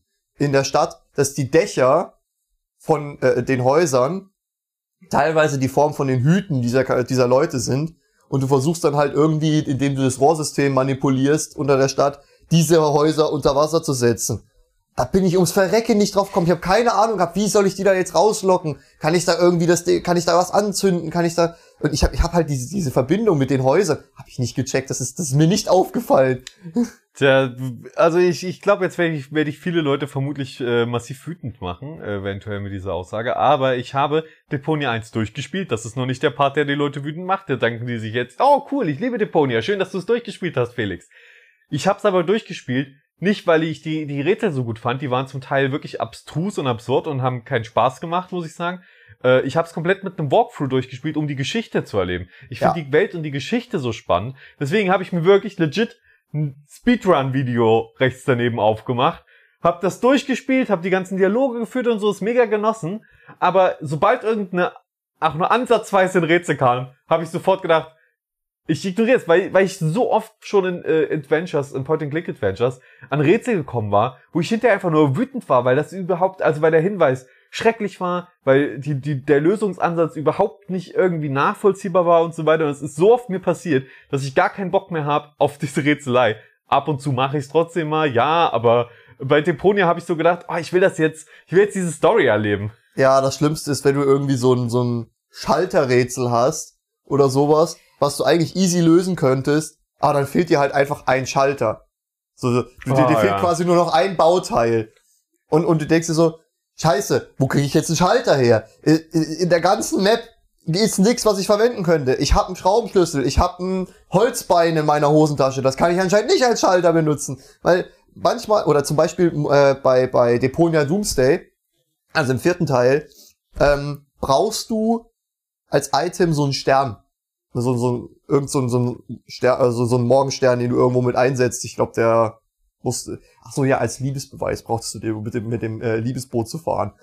B: in der Stadt, dass die Dächer von äh, den Häusern teilweise die Form von den Hüten dieser, dieser Leute sind. Und du versuchst dann halt irgendwie, indem du das Rohrsystem manipulierst unter der Stadt, diese Häuser unter Wasser zu setzen. Da bin ich ums Verrecken nicht drauf gekommen. Ich habe keine Ahnung gehabt, wie soll ich die da jetzt rauslocken? Kann ich da irgendwie das, kann ich da was anzünden? Kann ich da? Und ich habe, ich hab halt diese, diese Verbindung mit den Häusern, habe ich nicht gecheckt. Das ist, das ist mir nicht aufgefallen.
C: Tja, also ich, ich glaube, jetzt werde ich, werd ich viele Leute vermutlich äh, massiv wütend machen, eventuell mit dieser Aussage. Aber ich habe Deponia 1 durchgespielt. Das ist noch nicht der Part, der die Leute wütend macht. Da danken die sich jetzt, oh cool, ich liebe Deponia. Schön, dass du es durchgespielt hast, Felix. Ich habe es aber durchgespielt, nicht weil ich die, die Rätsel so gut fand. Die waren zum Teil wirklich abstrus und absurd und haben keinen Spaß gemacht, muss ich sagen. Äh, ich habe es komplett mit einem Walkthrough durchgespielt, um die Geschichte zu erleben. Ich finde
B: Ja.
C: die Welt und die Geschichte so spannend. Deswegen habe ich mir wirklich legit ein Speedrun-Video rechts daneben aufgemacht, hab das durchgespielt, hab die ganzen Dialoge geführt und so, ist mega genossen. Aber sobald irgendeine, auch nur ansatzweise ein Rätsel kam, habe ich sofort gedacht, ich ignoriere es, weil, weil ich so oft schon in äh, Adventures, in Point-and-Click-Adventures, an Rätsel gekommen war, wo ich hinterher einfach nur wütend war, weil das überhaupt, also weil der Hinweis schrecklich war, weil die, die, der Lösungsansatz überhaupt nicht irgendwie nachvollziehbar war und so weiter. Und es ist so oft mir passiert, dass ich gar keinen Bock mehr habe auf diese Rätselei. Ab und zu mache ich es trotzdem mal, ja, aber bei Deponia habe ich so gedacht, oh, ich will das jetzt, ich will jetzt diese Story erleben.
B: Ja, das Schlimmste ist, wenn du irgendwie so ein, so ein Schalterrätsel hast oder sowas, was du eigentlich easy lösen könntest, aber dann fehlt dir halt einfach ein Schalter. So, so, du, dir,
C: Ah,
B: dir fehlt
C: ja.
B: quasi nur noch ein Bauteil. Und, und du denkst dir so, scheiße, wo kriege ich jetzt einen Schalter her? In, der ganzen Map ist nix, was ich verwenden könnte. Ich habe einen Schraubenschlüssel, ich habe ein Holzbein in meiner Hosentasche. Das kann ich anscheinend nicht als Schalter benutzen. Weil manchmal, oder zum Beispiel äh, bei, bei Deponia Doomsday, also im vierten Teil, ähm, brauchst du als Item so einen Stern. So, so, irgend so, so ein Stern, also so ein Morgenstern, den du irgendwo mit einsetzt. Ich glaube, der musste, ach so, ja, als Liebesbeweis brauchst du den mit dem, mit dem äh, Liebesboot zu fahren.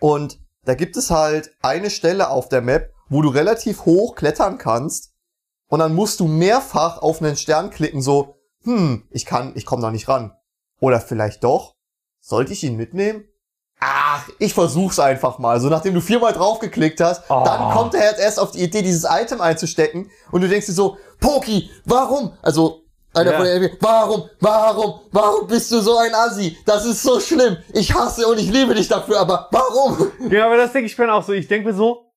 B: Und da gibt es halt eine Stelle auf der Map, wo du relativ hoch klettern kannst. Und dann musst du mehrfach auf einen Stern klicken, so, hm, ich kann, ich komme da nicht ran. Oder vielleicht doch? Sollte ich ihn mitnehmen? Ach, ich versuch's einfach mal. So nachdem du viermal draufgeklickt hast,
C: Oh.
B: dann kommt er jetzt erst auf die Idee, dieses Item einzustecken und du denkst dir so, Poki, warum? Also, einer
C: Ja.
B: von warum, warum, warum bist du so ein Assi? Das ist so schlimm. Ich hasse und ich liebe dich dafür, aber warum?
C: Ja, aber das denke ich mir auch so. Ich denke mir so,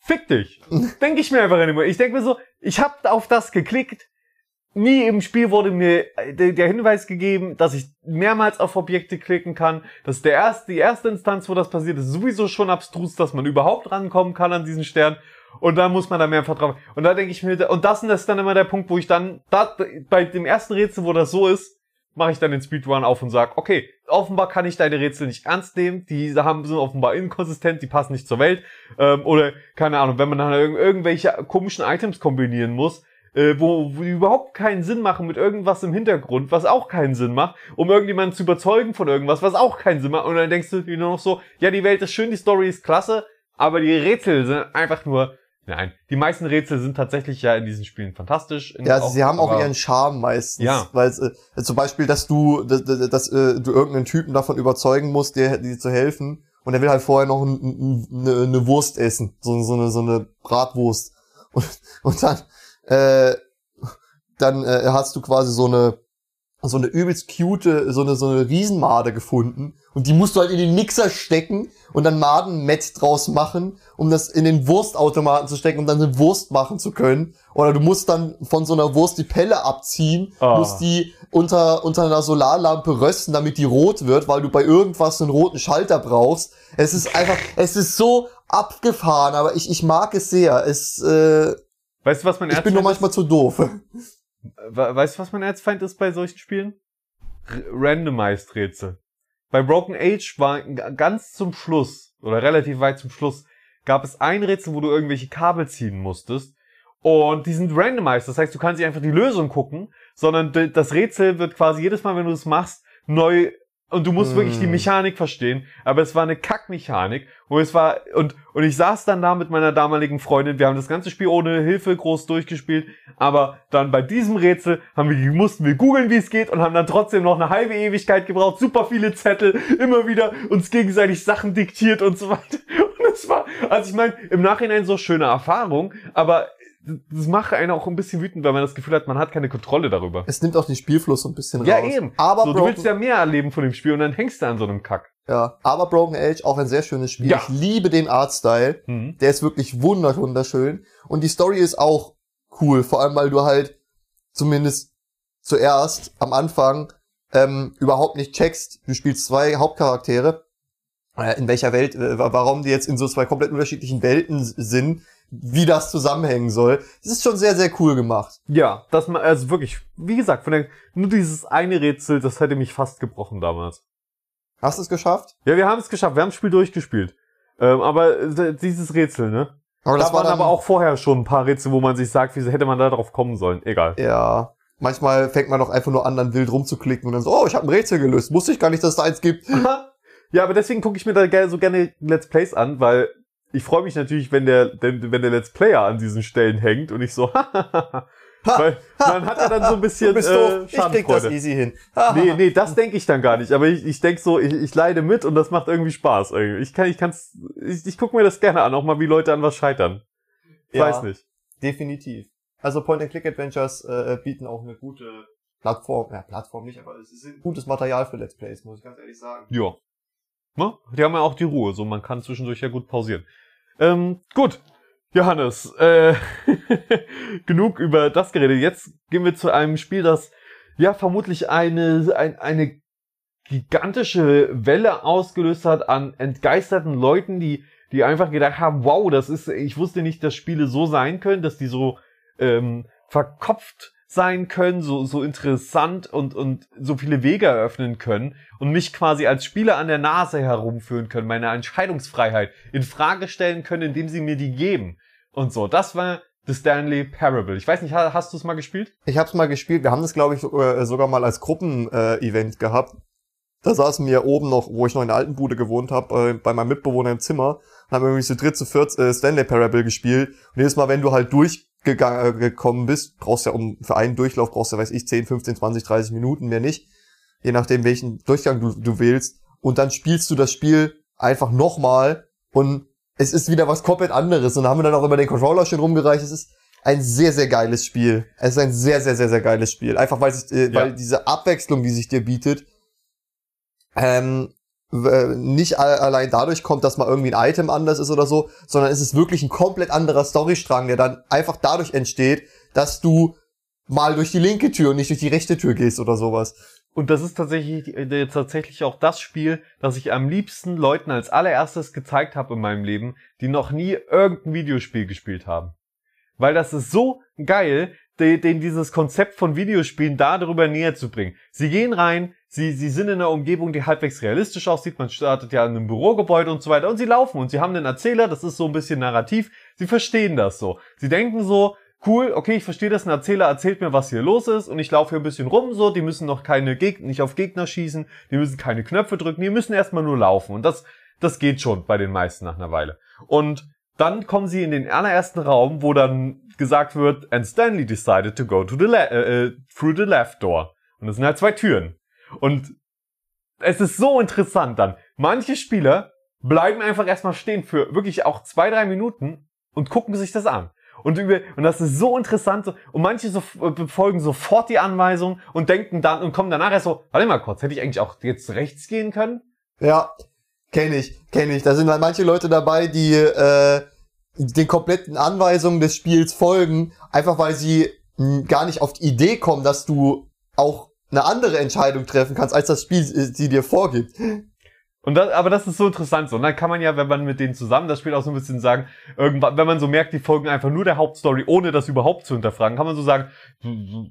C: fick dich. [laughs] denke ich mir einfach immer. Ich denke mir so, ich habe auf das geklickt. Nie im Spiel wurde mir der, der Hinweis gegeben, dass ich mehrmals auf Objekte klicken kann. Das ist der erste, die erste Instanz, wo das passiert, ist sowieso schon abstrus, dass man überhaupt rankommen kann an diesen Stern. Und da muss man da mehr vertrauen. Und da denke ich mir, und das ist dann immer der Punkt, wo ich dann, da, bei dem ersten Rätsel, wo das so ist, mache ich dann den Speedrun auf und sag, okay, offenbar kann ich deine Rätsel nicht ernst nehmen, die haben, sind offenbar inkonsistent, die passen nicht zur Welt, ähm, oder, keine Ahnung, wenn man dann irg irgendwelche komischen Items kombinieren muss, äh, wo, wo die überhaupt keinen Sinn machen mit irgendwas im Hintergrund, was auch keinen Sinn macht, um irgendjemanden zu überzeugen von irgendwas, was auch keinen Sinn macht, und dann denkst du dir nur noch so, ja, die Welt ist schön, die Story ist klasse, Aber die Rätsel sind einfach nur, nein, die meisten Rätsel sind tatsächlich ja in diesen Spielen fantastisch.
B: Ja, sie haben auch ihren Charme meistens.
C: Ja.
B: Weil äh, zum Beispiel, dass du, dass, dass, dass äh, du irgendeinen Typen davon überzeugen musst, dir, dir zu helfen. Und er will halt vorher noch ein, ein, eine, eine Wurst essen. So, so, eine, so eine Bratwurst. [laughs] Und, und dann, äh, dann äh, hast du quasi so eine so eine übelst cute, so eine, so eine Riesenmade gefunden. Und die musst du halt in den Mixer stecken und dann Madenmett draus machen, um das in den Wurstautomaten zu stecken, um dann eine Wurst machen zu können. Oder du musst dann von so einer Wurst die Pelle abziehen,
C: Ah.
B: musst die unter, unter einer Solarlampe rösten, damit die rot wird, weil du bei irgendwas einen roten Schalter brauchst. Es ist einfach, es ist so abgefahren, aber ich, ich mag es sehr. Es, äh,
C: Weißt du, was mein
B: ich bin nur
C: Erzfeind
B: manchmal zu doof.
C: ist? We- Weißt du, was mein Erzfeind ist bei solchen Spielen? Randomized Rätsel. Bei Broken Age war ganz zum Schluss, oder relativ weit zum Schluss, gab es ein Rätsel, wo du irgendwelche Kabel ziehen musstest. Und die sind randomized. Das heißt, du kannst nicht einfach die Lösung gucken, sondern das Rätsel wird quasi jedes Mal, wenn du es machst, neu und du musst
B: Mm.
C: wirklich die Mechanik verstehen. Aber es war eine Kackmechanik. Und es war, und, und ich saß dann da mit meiner damaligen Freundin. Wir haben das ganze Spiel ohne Hilfe groß durchgespielt. Aber dann bei diesem Rätsel haben wir, mussten wir googeln, wie es geht und haben dann trotzdem noch eine halbe Ewigkeit gebraucht. Super viele Zettel, immer wieder uns gegenseitig Sachen diktiert und so weiter. [laughs] Und es war, also ich meine, im Nachhinein so schöne Erfahrung, aber das macht einen auch ein bisschen wütend, weil man das Gefühl hat, man hat keine Kontrolle darüber.
B: Es nimmt auch den Spielfluss so ein bisschen
C: Ja,
B: raus.
C: eben.
B: Aber
C: so, du willst ja mehr erleben von dem Spiel und dann hängst du an so einem Kack.
B: Ja, aber Broken Age auch ein sehr schönes Spiel.
C: Ja.
B: Ich liebe den Artstyle.
C: Mhm.
B: Der ist wirklich wunder wunderschön. Und die Story ist auch cool. Vor allem, weil du halt zumindest zuerst am Anfang ähm, überhaupt nicht checkst. Du spielst zwei Hauptcharaktere. Äh, in welcher Welt, äh, warum die jetzt in so zwei komplett unterschiedlichen Welten sind, wie das zusammenhängen soll. Das ist schon sehr, sehr cool gemacht.
C: Ja, das ma- also wirklich, wie gesagt, von der, nur dieses eine Rätsel, das hätte mich fast gebrochen damals.
B: Hast du es geschafft?
C: Ja, wir haben es geschafft, wir haben das Spiel durchgespielt. Ähm, aber äh, dieses Rätsel, ne?
B: Aber
C: da waren aber auch vorher schon ein paar Rätsel, wo man sich sagt, wieso hätte man da drauf kommen sollen? Egal.
B: Ja. Manchmal fängt man doch einfach nur an, dann wild rumzuklicken und dann so, oh, ich habe ein Rätsel gelöst. Wusste ich gar nicht, dass es da eins gibt. [laughs]
C: ja, aber deswegen gucke ich mir da so gerne Let's Plays an, weil ich freue mich natürlich, wenn der, wenn, der Let's Player an diesen Stellen hängt und ich so, [laughs] weil man hat ja dann so ein bisschen
B: Du bist
C: äh,
B: doof. Ich krieg das easy hin.
C: Nee, nee, das denke ich dann gar nicht. Aber ich, ich denke so, ich, ich leide mit und das macht irgendwie Spaß. Irgendwie. Ich kann, ich kann's, ich, ich gucke mir das gerne an, auch mal wie Leute an was scheitern. Ich
B: Ja.
C: Weiß nicht.
B: Definitiv. Also Point-and-Click-Adventures äh, bieten auch eine gute Plattform. Ja, Plattform nicht, aber es ist gutes Material für Let's Plays, muss ich ganz ehrlich sagen.
C: Ja. Ne? Die haben ja auch die Ruhe, so man kann zwischendurch ja gut pausieren. Ähm, gut. Johannes, äh, [laughs] genug über das geredet. Jetzt gehen wir zu einem Spiel, das ja vermutlich eine, ein, eine gigantische Welle ausgelöst hat an entgeisterten Leuten, die, die einfach gedacht haben, wow, das ist, ich wusste nicht, dass Spiele so sein können, dass die so ähm, verkopft sein können, so, so interessant und, und so viele Wege eröffnen können und mich quasi als Spieler an der Nase herumführen können, meine Entscheidungsfreiheit in Frage stellen können, indem sie mir die geben. Und so, das war The Stanley Parable. Ich weiß nicht, ha- hast du es mal gespielt?
B: Ich habe es mal gespielt. Wir haben das, glaube ich, so- äh, sogar mal als Gruppen-Event gehabt. Da saßen wir oben noch, wo ich noch in der alten Bude gewohnt habe, äh, bei meinem Mitbewohner im Zimmer und haben irgendwie zu dritt, zu viert äh, Stanley Parable gespielt. Und jedes Mal, wenn du halt äh, gekommen bist, brauchst ja um für einen Durchlauf brauchst du, weiß ich, 10, 15, 20, 30 Minuten, mehr nicht. Je nachdem, welchen Durchgang du, du wählst. Und dann spielst du das Spiel einfach nochmal und es ist wieder was komplett anderes. Und da haben wir dann auch immer den Controller schön rumgereicht. Es ist ein sehr, sehr geiles Spiel. Es ist ein sehr, sehr, sehr, sehr geiles Spiel. Einfach weil, sich, äh,
C: Ja.
B: weil diese Abwechslung, die sich dir bietet, ähm, nicht a- allein dadurch kommt, dass mal irgendwie ein Item anders ist oder so, sondern es ist wirklich ein komplett anderer Storystrang, der dann einfach dadurch entsteht, dass du mal durch die linke Tür und nicht durch die rechte Tür gehst oder sowas.
C: Und das ist tatsächlich, äh, tatsächlich auch das Spiel, das ich am liebsten Leuten als allererstes gezeigt habe in meinem Leben, die noch nie irgendein Videospiel gespielt haben. Weil das ist so geil, de- denen dieses Konzept von Videospielen da darüber näher zu bringen. Sie gehen rein, sie, sie sind in einer Umgebung, die halbwegs realistisch aussieht, man startet ja in einem Bürogebäude und so weiter. Und sie laufen und sie haben einen Erzähler, das ist so ein bisschen narrativ, sie verstehen das so. Sie denken so, cool, okay, ich verstehe das, ein Erzähler erzählt mir, was hier los ist. Und ich laufe hier ein bisschen rum, so, die müssen noch keine Gegner, nicht auf Gegner schießen, die müssen keine Knöpfe drücken, die müssen erstmal nur laufen. Und das, das geht schon bei den meisten nach einer Weile. Und dann kommen sie in den allerersten Raum, wo dann gesagt wird, and Stanley decided to go to the le äh, äh, through the left door. Und es sind halt zwei Türen. Und es ist so interessant dann. Manche Spieler bleiben einfach erstmal stehen für wirklich auch zwei, drei Minuten und gucken sich das an. Und, über, und das ist so interessant. Und manche so, befolgen sofort die Anweisung und denken dann und kommen danach erst so, warte mal kurz, hätte ich eigentlich auch jetzt rechts gehen können?
B: Ja, kenne ich, kenne ich. Da sind halt manche Leute dabei, die äh, den kompletten Anweisungen des Spiels folgen, einfach weil sie mh, gar nicht auf die Idee kommen, dass du auch eine andere Entscheidung treffen kannst, als das Spiel äh, sie dir vorgibt.
C: Und das, aber das ist so interessant so. Und dann kann man ja, wenn man mit denen zusammen das Spiel auch so ein bisschen sagen, irgendwann, wenn man so merkt, die folgen einfach nur der Hauptstory, ohne das überhaupt zu hinterfragen, kann man so sagen,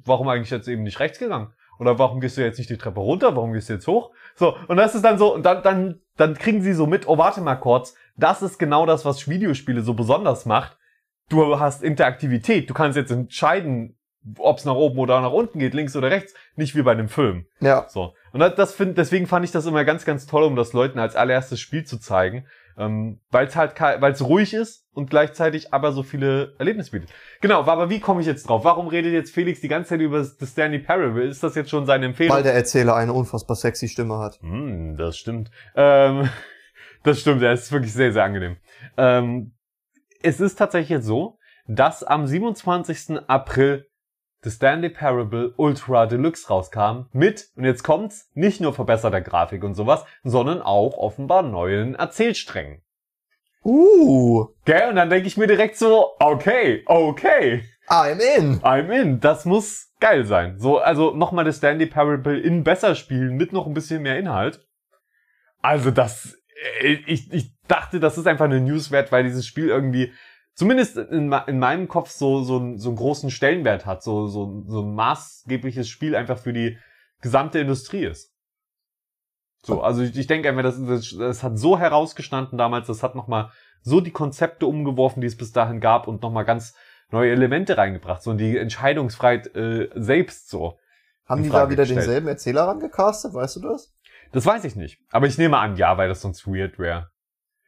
C: warum eigentlich jetzt eben nicht rechts gegangen? Oder warum gehst du jetzt nicht die Treppe runter? Warum gehst du jetzt hoch? So, und das ist dann so, und dann, dann, dann kriegen sie so mit, oh, warte mal kurz, das ist genau das, was Videospiele so besonders macht. Du hast Interaktivität, du kannst jetzt entscheiden, ob es nach oben oder nach unten geht, links oder rechts, nicht wie bei einem Film.
B: Ja.
C: So. Und das, find, deswegen fand ich das immer ganz, ganz toll, um das Leuten als allererstes Spiel zu zeigen. Ähm, weil es halt weil es ruhig ist und gleichzeitig aber so viele Erlebnisse bietet. Genau, aber wie komme ich jetzt drauf? Warum redet jetzt Felix die ganze Zeit über das Stanley Parable? Ist das jetzt schon seine Empfehlung?
B: Weil der Erzähler eine unfassbar sexy Stimme hat.
C: Hm, das stimmt. Ähm, [laughs] das stimmt, er ist wirklich sehr, sehr angenehm. Ähm, es ist tatsächlich jetzt so, dass am 27. April The Stanley Parable Ultra Deluxe rauskam mit, und jetzt kommt's, nicht nur verbesserter Grafik und sowas, sondern auch offenbar neuen Erzählsträngen.
B: Uh.
C: Gell? Und dann denke ich mir direkt so, okay, okay.
B: I'm in.
C: I'm in. Das muss geil sein. So, also nochmal The Stanley Parable in besser spielen mit noch ein bisschen mehr Inhalt. Also das, äh, ich, ich dachte, das ist einfach eine News wert, weil dieses Spiel irgendwie zumindest in, in meinem Kopf so, so, so einen großen Stellenwert hat, so, so, so ein maßgebliches Spiel einfach für die gesamte Industrie ist. So, also ich, ich denke einfach, das, das, das hat so herausgestanden damals, das hat nochmal so die Konzepte umgeworfen, die es bis dahin gab und nochmal ganz neue Elemente reingebracht, so die Entscheidungsfreiheit äh, selbst so.
B: Haben die da wieder gestellt. denselben Erzähler rangecastet, weißt du das?
C: Das weiß ich nicht. Aber ich nehme an, ja, weil das sonst weird wäre.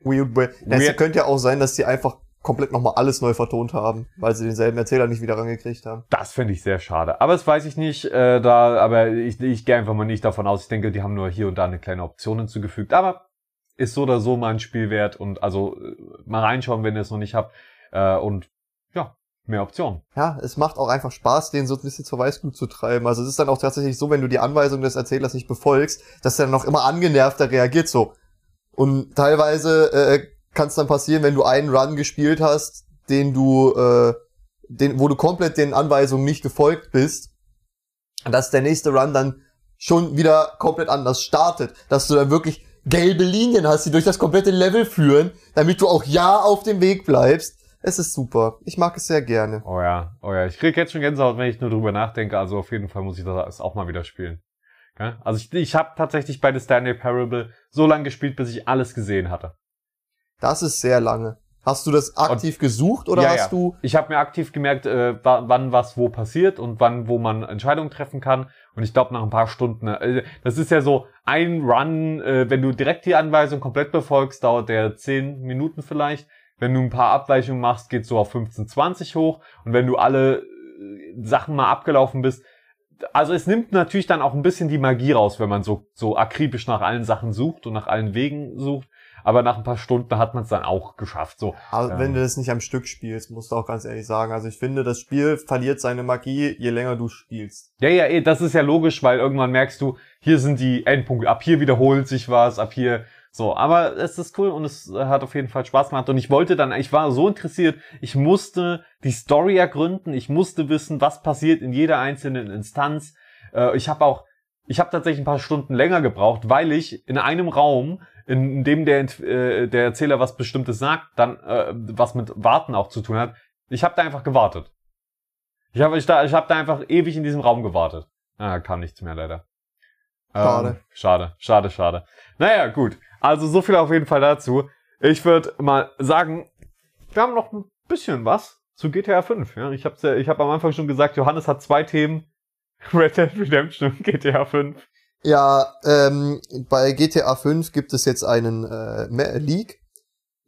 B: Weird, weird. Es könnte ja auch sein, dass die einfach komplett nochmal alles neu vertont haben, weil sie denselben Erzähler nicht wieder rangekriegt haben.
C: Das finde ich sehr schade. Aber das weiß ich nicht, äh, da, aber ich, ich gehe einfach mal nicht davon aus. Ich denke, die haben nur hier und da eine kleine Option hinzugefügt. Aber ist so oder so mal ein Spiel wert und also äh, mal reinschauen, wenn ihr es noch nicht habt. Äh, und ja, mehr Optionen.
B: Ja, es macht auch einfach Spaß, den so ein bisschen zur Weißglut zu treiben. Also es ist dann auch tatsächlich so, wenn du die Anweisung des Erzählers nicht befolgst, dass er dann noch immer angenervter reagiert so. Und teilweise äh, kann es dann passieren, wenn du einen Run gespielt hast, den du, äh, den, wo du komplett den Anweisungen nicht gefolgt bist, dass der nächste Run dann schon wieder komplett anders startet, dass du dann wirklich gelbe Linien hast, die durch das komplette Level führen, damit du auch ja auf dem Weg bleibst. Es ist super. Ich mag es sehr gerne.
C: Oh ja, oh ja. Ich krieg jetzt schon Gänsehaut, wenn ich nur drüber nachdenke. Also auf jeden Fall muss ich das auch mal wieder spielen. Also ich, ich habe tatsächlich bei The Stanley Parable so lange gespielt, bis ich alles gesehen hatte.
B: Das ist sehr lange. Hast du das aktiv und, gesucht oder ja, hast ja. du?
C: Ich habe mir aktiv gemerkt, äh, wann was wo passiert und wann wo man Entscheidungen treffen kann. Und ich glaube nach ein paar Stunden. Äh, das ist ja so ein Run, äh, wenn du direkt die Anweisung komplett befolgst, dauert der 10 Minuten vielleicht. Wenn du ein paar Abweichungen machst, geht so auf 15, 20 hoch. Und wenn du alle äh, Sachen mal abgelaufen bist, also es nimmt natürlich dann auch ein bisschen die Magie raus, wenn man so so akribisch nach allen Sachen sucht und nach allen Wegen sucht aber nach ein paar Stunden hat man es dann auch geschafft. So.
B: Aber ähm, wenn du das nicht am Stück spielst, musst du auch ganz ehrlich sagen. Also ich finde, das Spiel verliert seine Magie, je länger du spielst.
C: Ja, ja, eh, das ist ja logisch, weil irgendwann merkst du, hier sind die Endpunkte, ab hier wiederholt sich was, ab hier so, aber es ist cool und es hat auf jeden Fall Spaß gemacht und ich wollte dann, ich war so interessiert, ich musste die Story ergründen, ich musste wissen, was passiert in jeder einzelnen Instanz. Äh, ich habe auch, ich habe tatsächlich ein paar Stunden länger gebraucht, weil ich in einem Raum in dem der, äh, der Erzähler was Bestimmtes sagt, dann äh, was mit Warten auch zu tun hat. Ich habe da einfach gewartet. Ich habe ich da, ich hab da einfach ewig in diesem Raum gewartet. Ah, kam nichts mehr leider.
B: Schade. Ähm,
C: schade, schade, schade. Naja, gut. Also so viel auf jeden Fall dazu. Ich würde mal sagen, wir haben noch ein bisschen was zu GTA 5. Ja? Ich habe ja, ich hab am Anfang schon gesagt, Johannes hat zwei Themen. [laughs] Red Dead Redemption und GTA 5.
B: Ja, ähm, bei GTA 5 gibt es jetzt einen äh, Leak.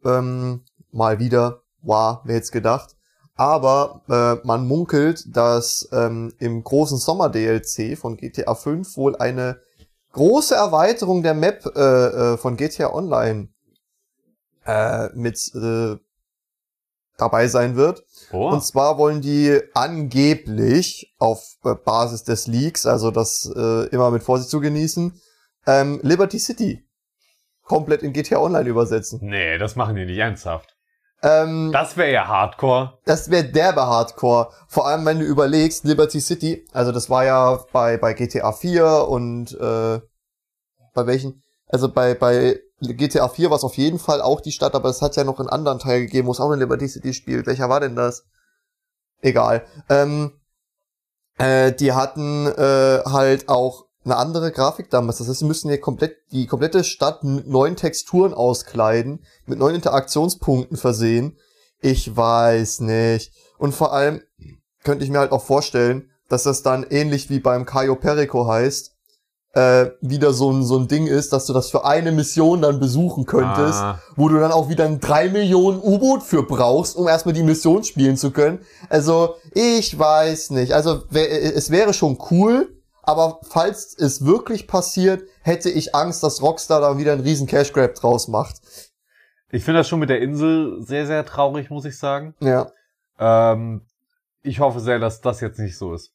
B: Ähm, mal wieder. Wow, wer jetzt gedacht. Aber äh, man munkelt, dass ähm, im großen Sommer-DLC von GTA 5 wohl eine große Erweiterung der Map äh, äh, von GTA Online äh, mit äh, dabei sein wird.
C: Oh.
B: Und zwar wollen die angeblich auf äh, Basis des Leaks, also das äh, immer mit Vorsicht zu genießen, ähm, Liberty City komplett in GTA Online übersetzen.
C: Nee, das machen die nicht ernsthaft.
B: Ähm,
C: Das wäre ja Hardcore.
B: das wäre derbe Hardcore. Vor allem, wenn du überlegst, Liberty City, also das war ja bei, bei GTA 4 und äh, bei welchen? Also bei, bei GTA 4 war es auf jeden Fall auch die Stadt, aber es hat ja noch einen anderen Teil gegeben, wo es auch in Liberty City spielt. Welcher war denn das? Egal. Ähm, äh, die hatten äh, halt auch eine andere Grafik damals. Das heißt, sie müssen hier komplett die komplette Stadt mit neuen Texturen auskleiden, mit neuen Interaktionspunkten versehen. Ich weiß nicht. Und vor allem könnte ich mir halt auch vorstellen, dass das dann ähnlich wie beim Cayo Perico heißt, äh, wieder so ein, so ein Ding ist, dass du das für eine Mission dann besuchen könntest,
C: Ah.
B: wo du dann auch wieder ein 3 Millionen U-Boot für brauchst, um erstmal die Mission spielen zu können. Also, ich weiß nicht. Also, wär- es wäre schon cool, aber falls es wirklich passiert, hätte ich Angst, dass Rockstar da wieder einen riesen Cash Grab draus macht.
C: Ich finde das schon mit der Insel sehr, sehr traurig, muss ich sagen.
B: Ja.
C: Ähm, ich hoffe sehr, dass das jetzt nicht so ist.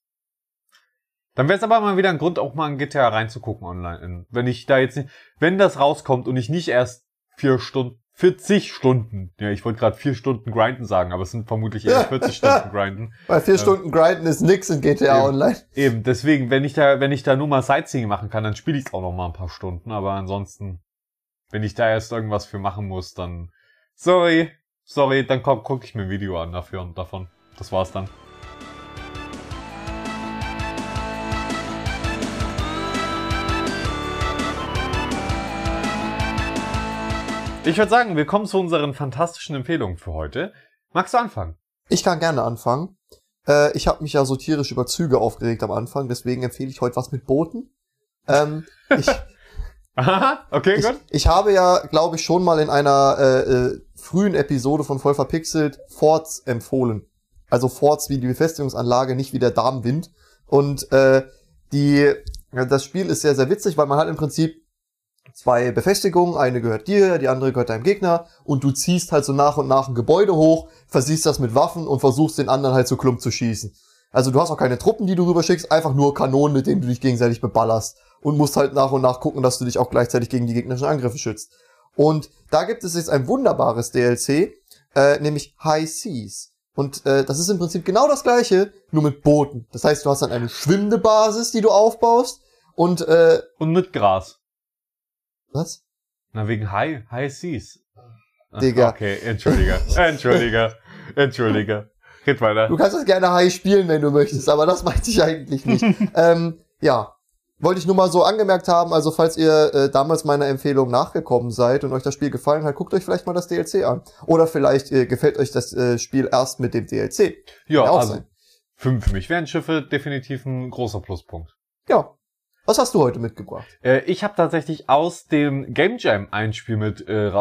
C: Dann wäre es aber mal wieder ein Grund, auch mal in GTA reinzugucken online. Wenn ich da jetzt nicht, wenn das rauskommt und ich nicht erst vier Stunden, 40 Stunden, ja, ich wollte gerade vier Stunden grinden sagen, aber es sind vermutlich eher [laughs] 40 Stunden grinden.
B: Weil vier Stunden Grinden ist nix in GTA
C: Eben.
B: Online.
C: Eben, deswegen, wenn ich da, wenn ich da nur mal Sightseeing machen kann, dann spiele ich auch noch mal ein paar Stunden, aber ansonsten, wenn ich da erst irgendwas für machen muss, dann, sorry, sorry, dann guck, guck ich mir ein Video an dafür und davon. Das war's dann. Ich würde sagen, wir kommen zu unseren fantastischen Empfehlungen für heute. Magst du anfangen?
B: Ich kann gerne anfangen. Äh, ich habe mich ja so tierisch über Züge aufgeregt am Anfang, deswegen empfehle ich heute was mit Booten. Ähm, [laughs] ich,
C: Aha, okay,
B: ich,
C: gut.
B: ich habe ja, glaube ich, schon mal in einer äh, äh, frühen Episode von Voll verpixelt Forts empfohlen. Also Forts wie die Befestigungsanlage, nicht wie der Darmwind. Und äh, die, das Spiel ist sehr, sehr witzig, weil man hat im Prinzip zwei Befestigungen, eine gehört dir, die andere gehört deinem Gegner und du ziehst halt so nach und nach ein Gebäude hoch, versiehst das mit Waffen und versuchst den anderen halt so klump zu schießen. Also du hast auch keine Truppen, die du rüberschickst, einfach nur Kanonen, mit denen du dich gegenseitig beballerst und musst halt nach und nach gucken, dass du dich auch gleichzeitig gegen die gegnerischen Angriffe schützt. Und da gibt es jetzt ein wunderbares DLC, äh, nämlich High Seas. Und äh, das ist im Prinzip genau das gleiche, nur mit Booten. Das heißt, du hast dann eine schwimmende Basis, die du aufbaust und äh,
C: Und mit Gras.
B: Was?
C: Na, wegen High, High Seas.
B: Digga.
C: Okay, entschuldige. [laughs] entschuldige. entschuldige. Red weiter.
B: Du kannst das gerne High spielen, wenn du möchtest, aber das meinte ich eigentlich nicht. [laughs] ähm, ja, wollte ich nur mal so angemerkt haben, also falls ihr äh, damals meiner Empfehlung nachgekommen seid und euch das Spiel gefallen hat, guckt euch vielleicht mal das DLC an. Oder vielleicht äh, gefällt euch das äh, Spiel erst mit dem DLC.
C: Ja, also
B: sein.
C: für, für mich wären Schiffe definitiv ein großer Pluspunkt.
B: Ja. Was hast du heute mitgebracht?
C: Äh, ich habe tatsächlich aus dem Game Jam ein Spiel mit äh.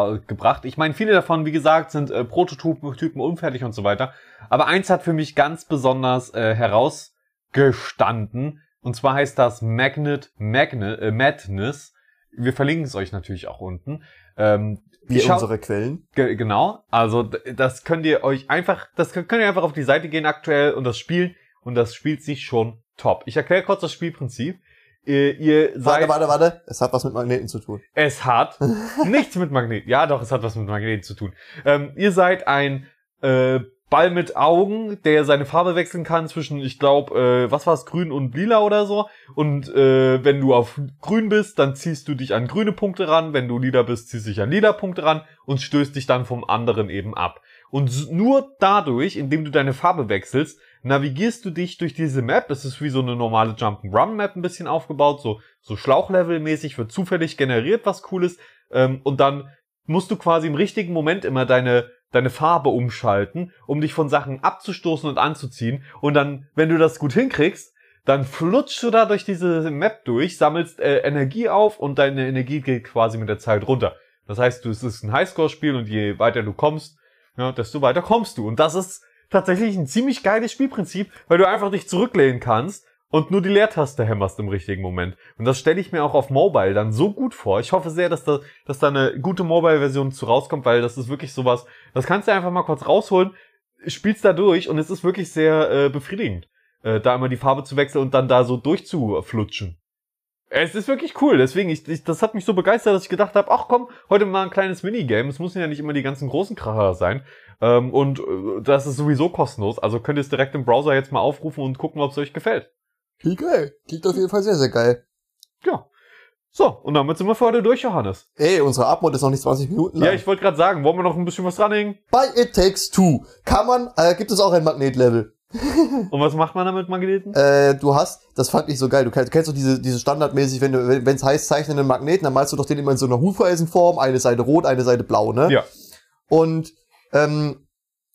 C: Ich meine, viele davon, wie gesagt, sind äh, Prototypen, Typen unfertig und so weiter. Aber eins hat für mich ganz besonders äh, herausgestanden. Und zwar heißt das Magnet Magne, äh, Madness. Wir verlinken es euch natürlich auch unten. Ähm,
B: Wie unsere Quellen.
C: Ge genau. Also das könnt ihr euch einfach, das könnt könnt ihr einfach auf die Seite gehen aktuell und das spielen und das spielt sich schon top. Ich erkläre kurz das Spielprinzip. Ihr, ihr seid,
B: Warte, warte, warte. Es hat was mit Magneten zu tun.
C: es hat [laughs] nichts mit Magneten. Ja, doch, es hat was mit Magneten zu tun. Ähm, ihr seid ein äh, Ball mit Augen, der seine Farbe wechseln kann zwischen, ich glaube, äh, was war es, grün und lila oder so. Und äh, wenn du auf grün bist, dann ziehst du dich an grüne Punkte ran. Wenn du lila bist, ziehst du dich an lila Punkte ran und stößt dich dann vom anderen eben ab. Und nur dadurch, indem du deine Farbe wechselst, navigierst du dich durch diese Map. Das ist wie so eine normale Jump'n'Run-Map ein bisschen aufgebaut, so, so Schlauchlevel-mäßig, wird zufällig generiert, was cool ist. Ähm, und dann musst du quasi im richtigen Moment immer deine, deine Farbe umschalten, um dich von Sachen abzustoßen und anzuziehen. Und dann, wenn du das gut hinkriegst, dann flutschst du da durch diese Map durch, sammelst äh, Energie auf und deine Energie geht quasi mit der Zeit runter. Das heißt, du, es ist ein Highscore-Spiel und je weiter du kommst, ja, desto weiter kommst du. Und das ist tatsächlich ein ziemlich geiles Spielprinzip, weil du einfach dich zurücklehnen kannst und nur die Leertaste hämmerst im richtigen Moment. Und das stelle ich mir auch auf Mobile dann so gut vor. Ich hoffe sehr, dass da, dass da eine gute Mobile-Version zu rauskommt, weil das ist wirklich sowas, das kannst du einfach mal kurz rausholen, spielst da durch und es ist wirklich sehr äh, befriedigend, äh, da immer die Farbe zu wechseln und dann da so durchzuflutschen. Es ist wirklich cool, deswegen, ich, ich, das hat mich so begeistert, dass ich gedacht habe, ach komm, heute mal ein kleines Minigame. Es müssen ja nicht immer die ganzen großen Kracher sein. Ähm, und äh, das ist sowieso kostenlos, also könnt ihr es direkt im Browser jetzt mal aufrufen und gucken, ob es euch gefällt.
B: Klingt geil. Klingt auf jeden Fall sehr, sehr geil.
C: Ja. So, und damit sind wir für heute durch, Johannes.
B: Ey, unsere Abmod ist noch nicht 20 Minuten lang.
C: Ja, ich wollte gerade sagen, wollen wir noch ein bisschen was dranhängen?
B: Bei It Takes Two kann man, äh, gibt es auch ein Magnetlevel. [laughs]
C: Und was macht man da mit Magneten?
B: Äh, du hast, das fand ich so geil, du kennst, kennst doch diese, diese standardmäßig, wenn du, wenn es heißt, zeichne einen Magneten, dann malst du doch den immer in so einer Hufeisenform, eine Seite rot, eine Seite blau, ne?
C: Ja.
B: Und, ähm,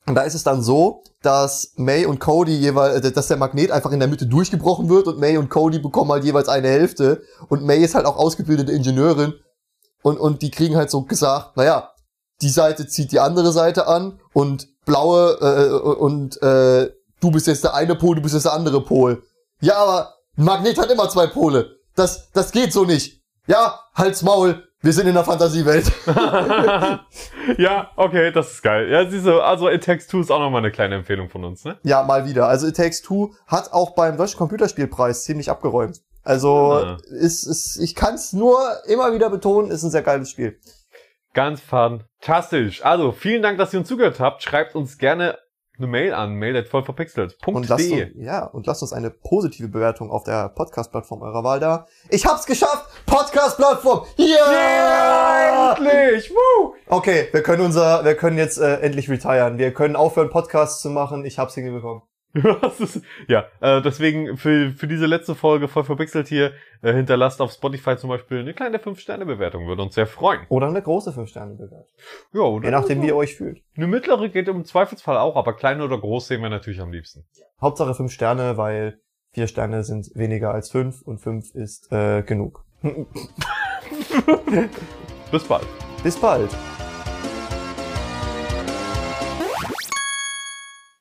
B: und da ist es dann so, dass May und Cody jeweils, äh, dass der Magnet einfach in der Mitte durchgebrochen wird und May und Cody bekommen halt jeweils eine Hälfte. Und May ist halt auch ausgebildete Ingenieurin. Und, und die kriegen halt so gesagt, naja, die Seite zieht die andere Seite an und blaue äh, und äh, du bist jetzt der eine Pol, du bist jetzt der andere Pol. Ja, aber ein Magnet hat immer zwei Pole. Das, das geht so nicht. Ja, halt's Maul. Wir sind in der Fantasiewelt. [laughs]
C: ja, okay, das ist geil. Ja, siehst du, also It Takes Two ist auch nochmal eine kleine Empfehlung von uns, ne?
B: ja, mal wieder. Also It Takes Two hat auch beim Deutschen Computerspielpreis ziemlich abgeräumt. Also
C: Ah.
B: ist, ist, ich kann es nur immer wieder betonen, ist ein sehr geiles Spiel.
C: Ganz fantastisch. Also, vielen Dank, dass ihr uns zugehört habt. Schreibt uns gerne eine Mail an, mail at
B: Und lasst, uns, ja, und lasst uns eine positive Bewertung auf der Podcast-Plattform eurer Wahl da. Ich hab's geschafft! Podcast-Plattform! Ja!
C: Endlich! Woo!
B: Okay, wir können unser, wir können jetzt äh, endlich retiren. Wir können aufhören, Podcasts zu machen. Ich hab's hingebekommen. [laughs]
C: Ja, äh, deswegen für, für diese letzte Folge voll verpixelt hier, äh, hinterlasst auf Spotify zum Beispiel eine kleine 5-Sterne-Bewertung, würde uns sehr freuen.
B: Oder eine große 5-Sterne-Bewertung.
C: Ja, oder?
B: Je nachdem, wie ihr euch fühlt.
C: Eine mittlere geht im Zweifelsfall auch, aber klein oder groß sehen wir natürlich am liebsten.
B: Hauptsache 5 Sterne, weil 4 Sterne sind weniger als 5 und 5 ist äh, genug. [laughs]
C: Bis bald.
B: Bis bald.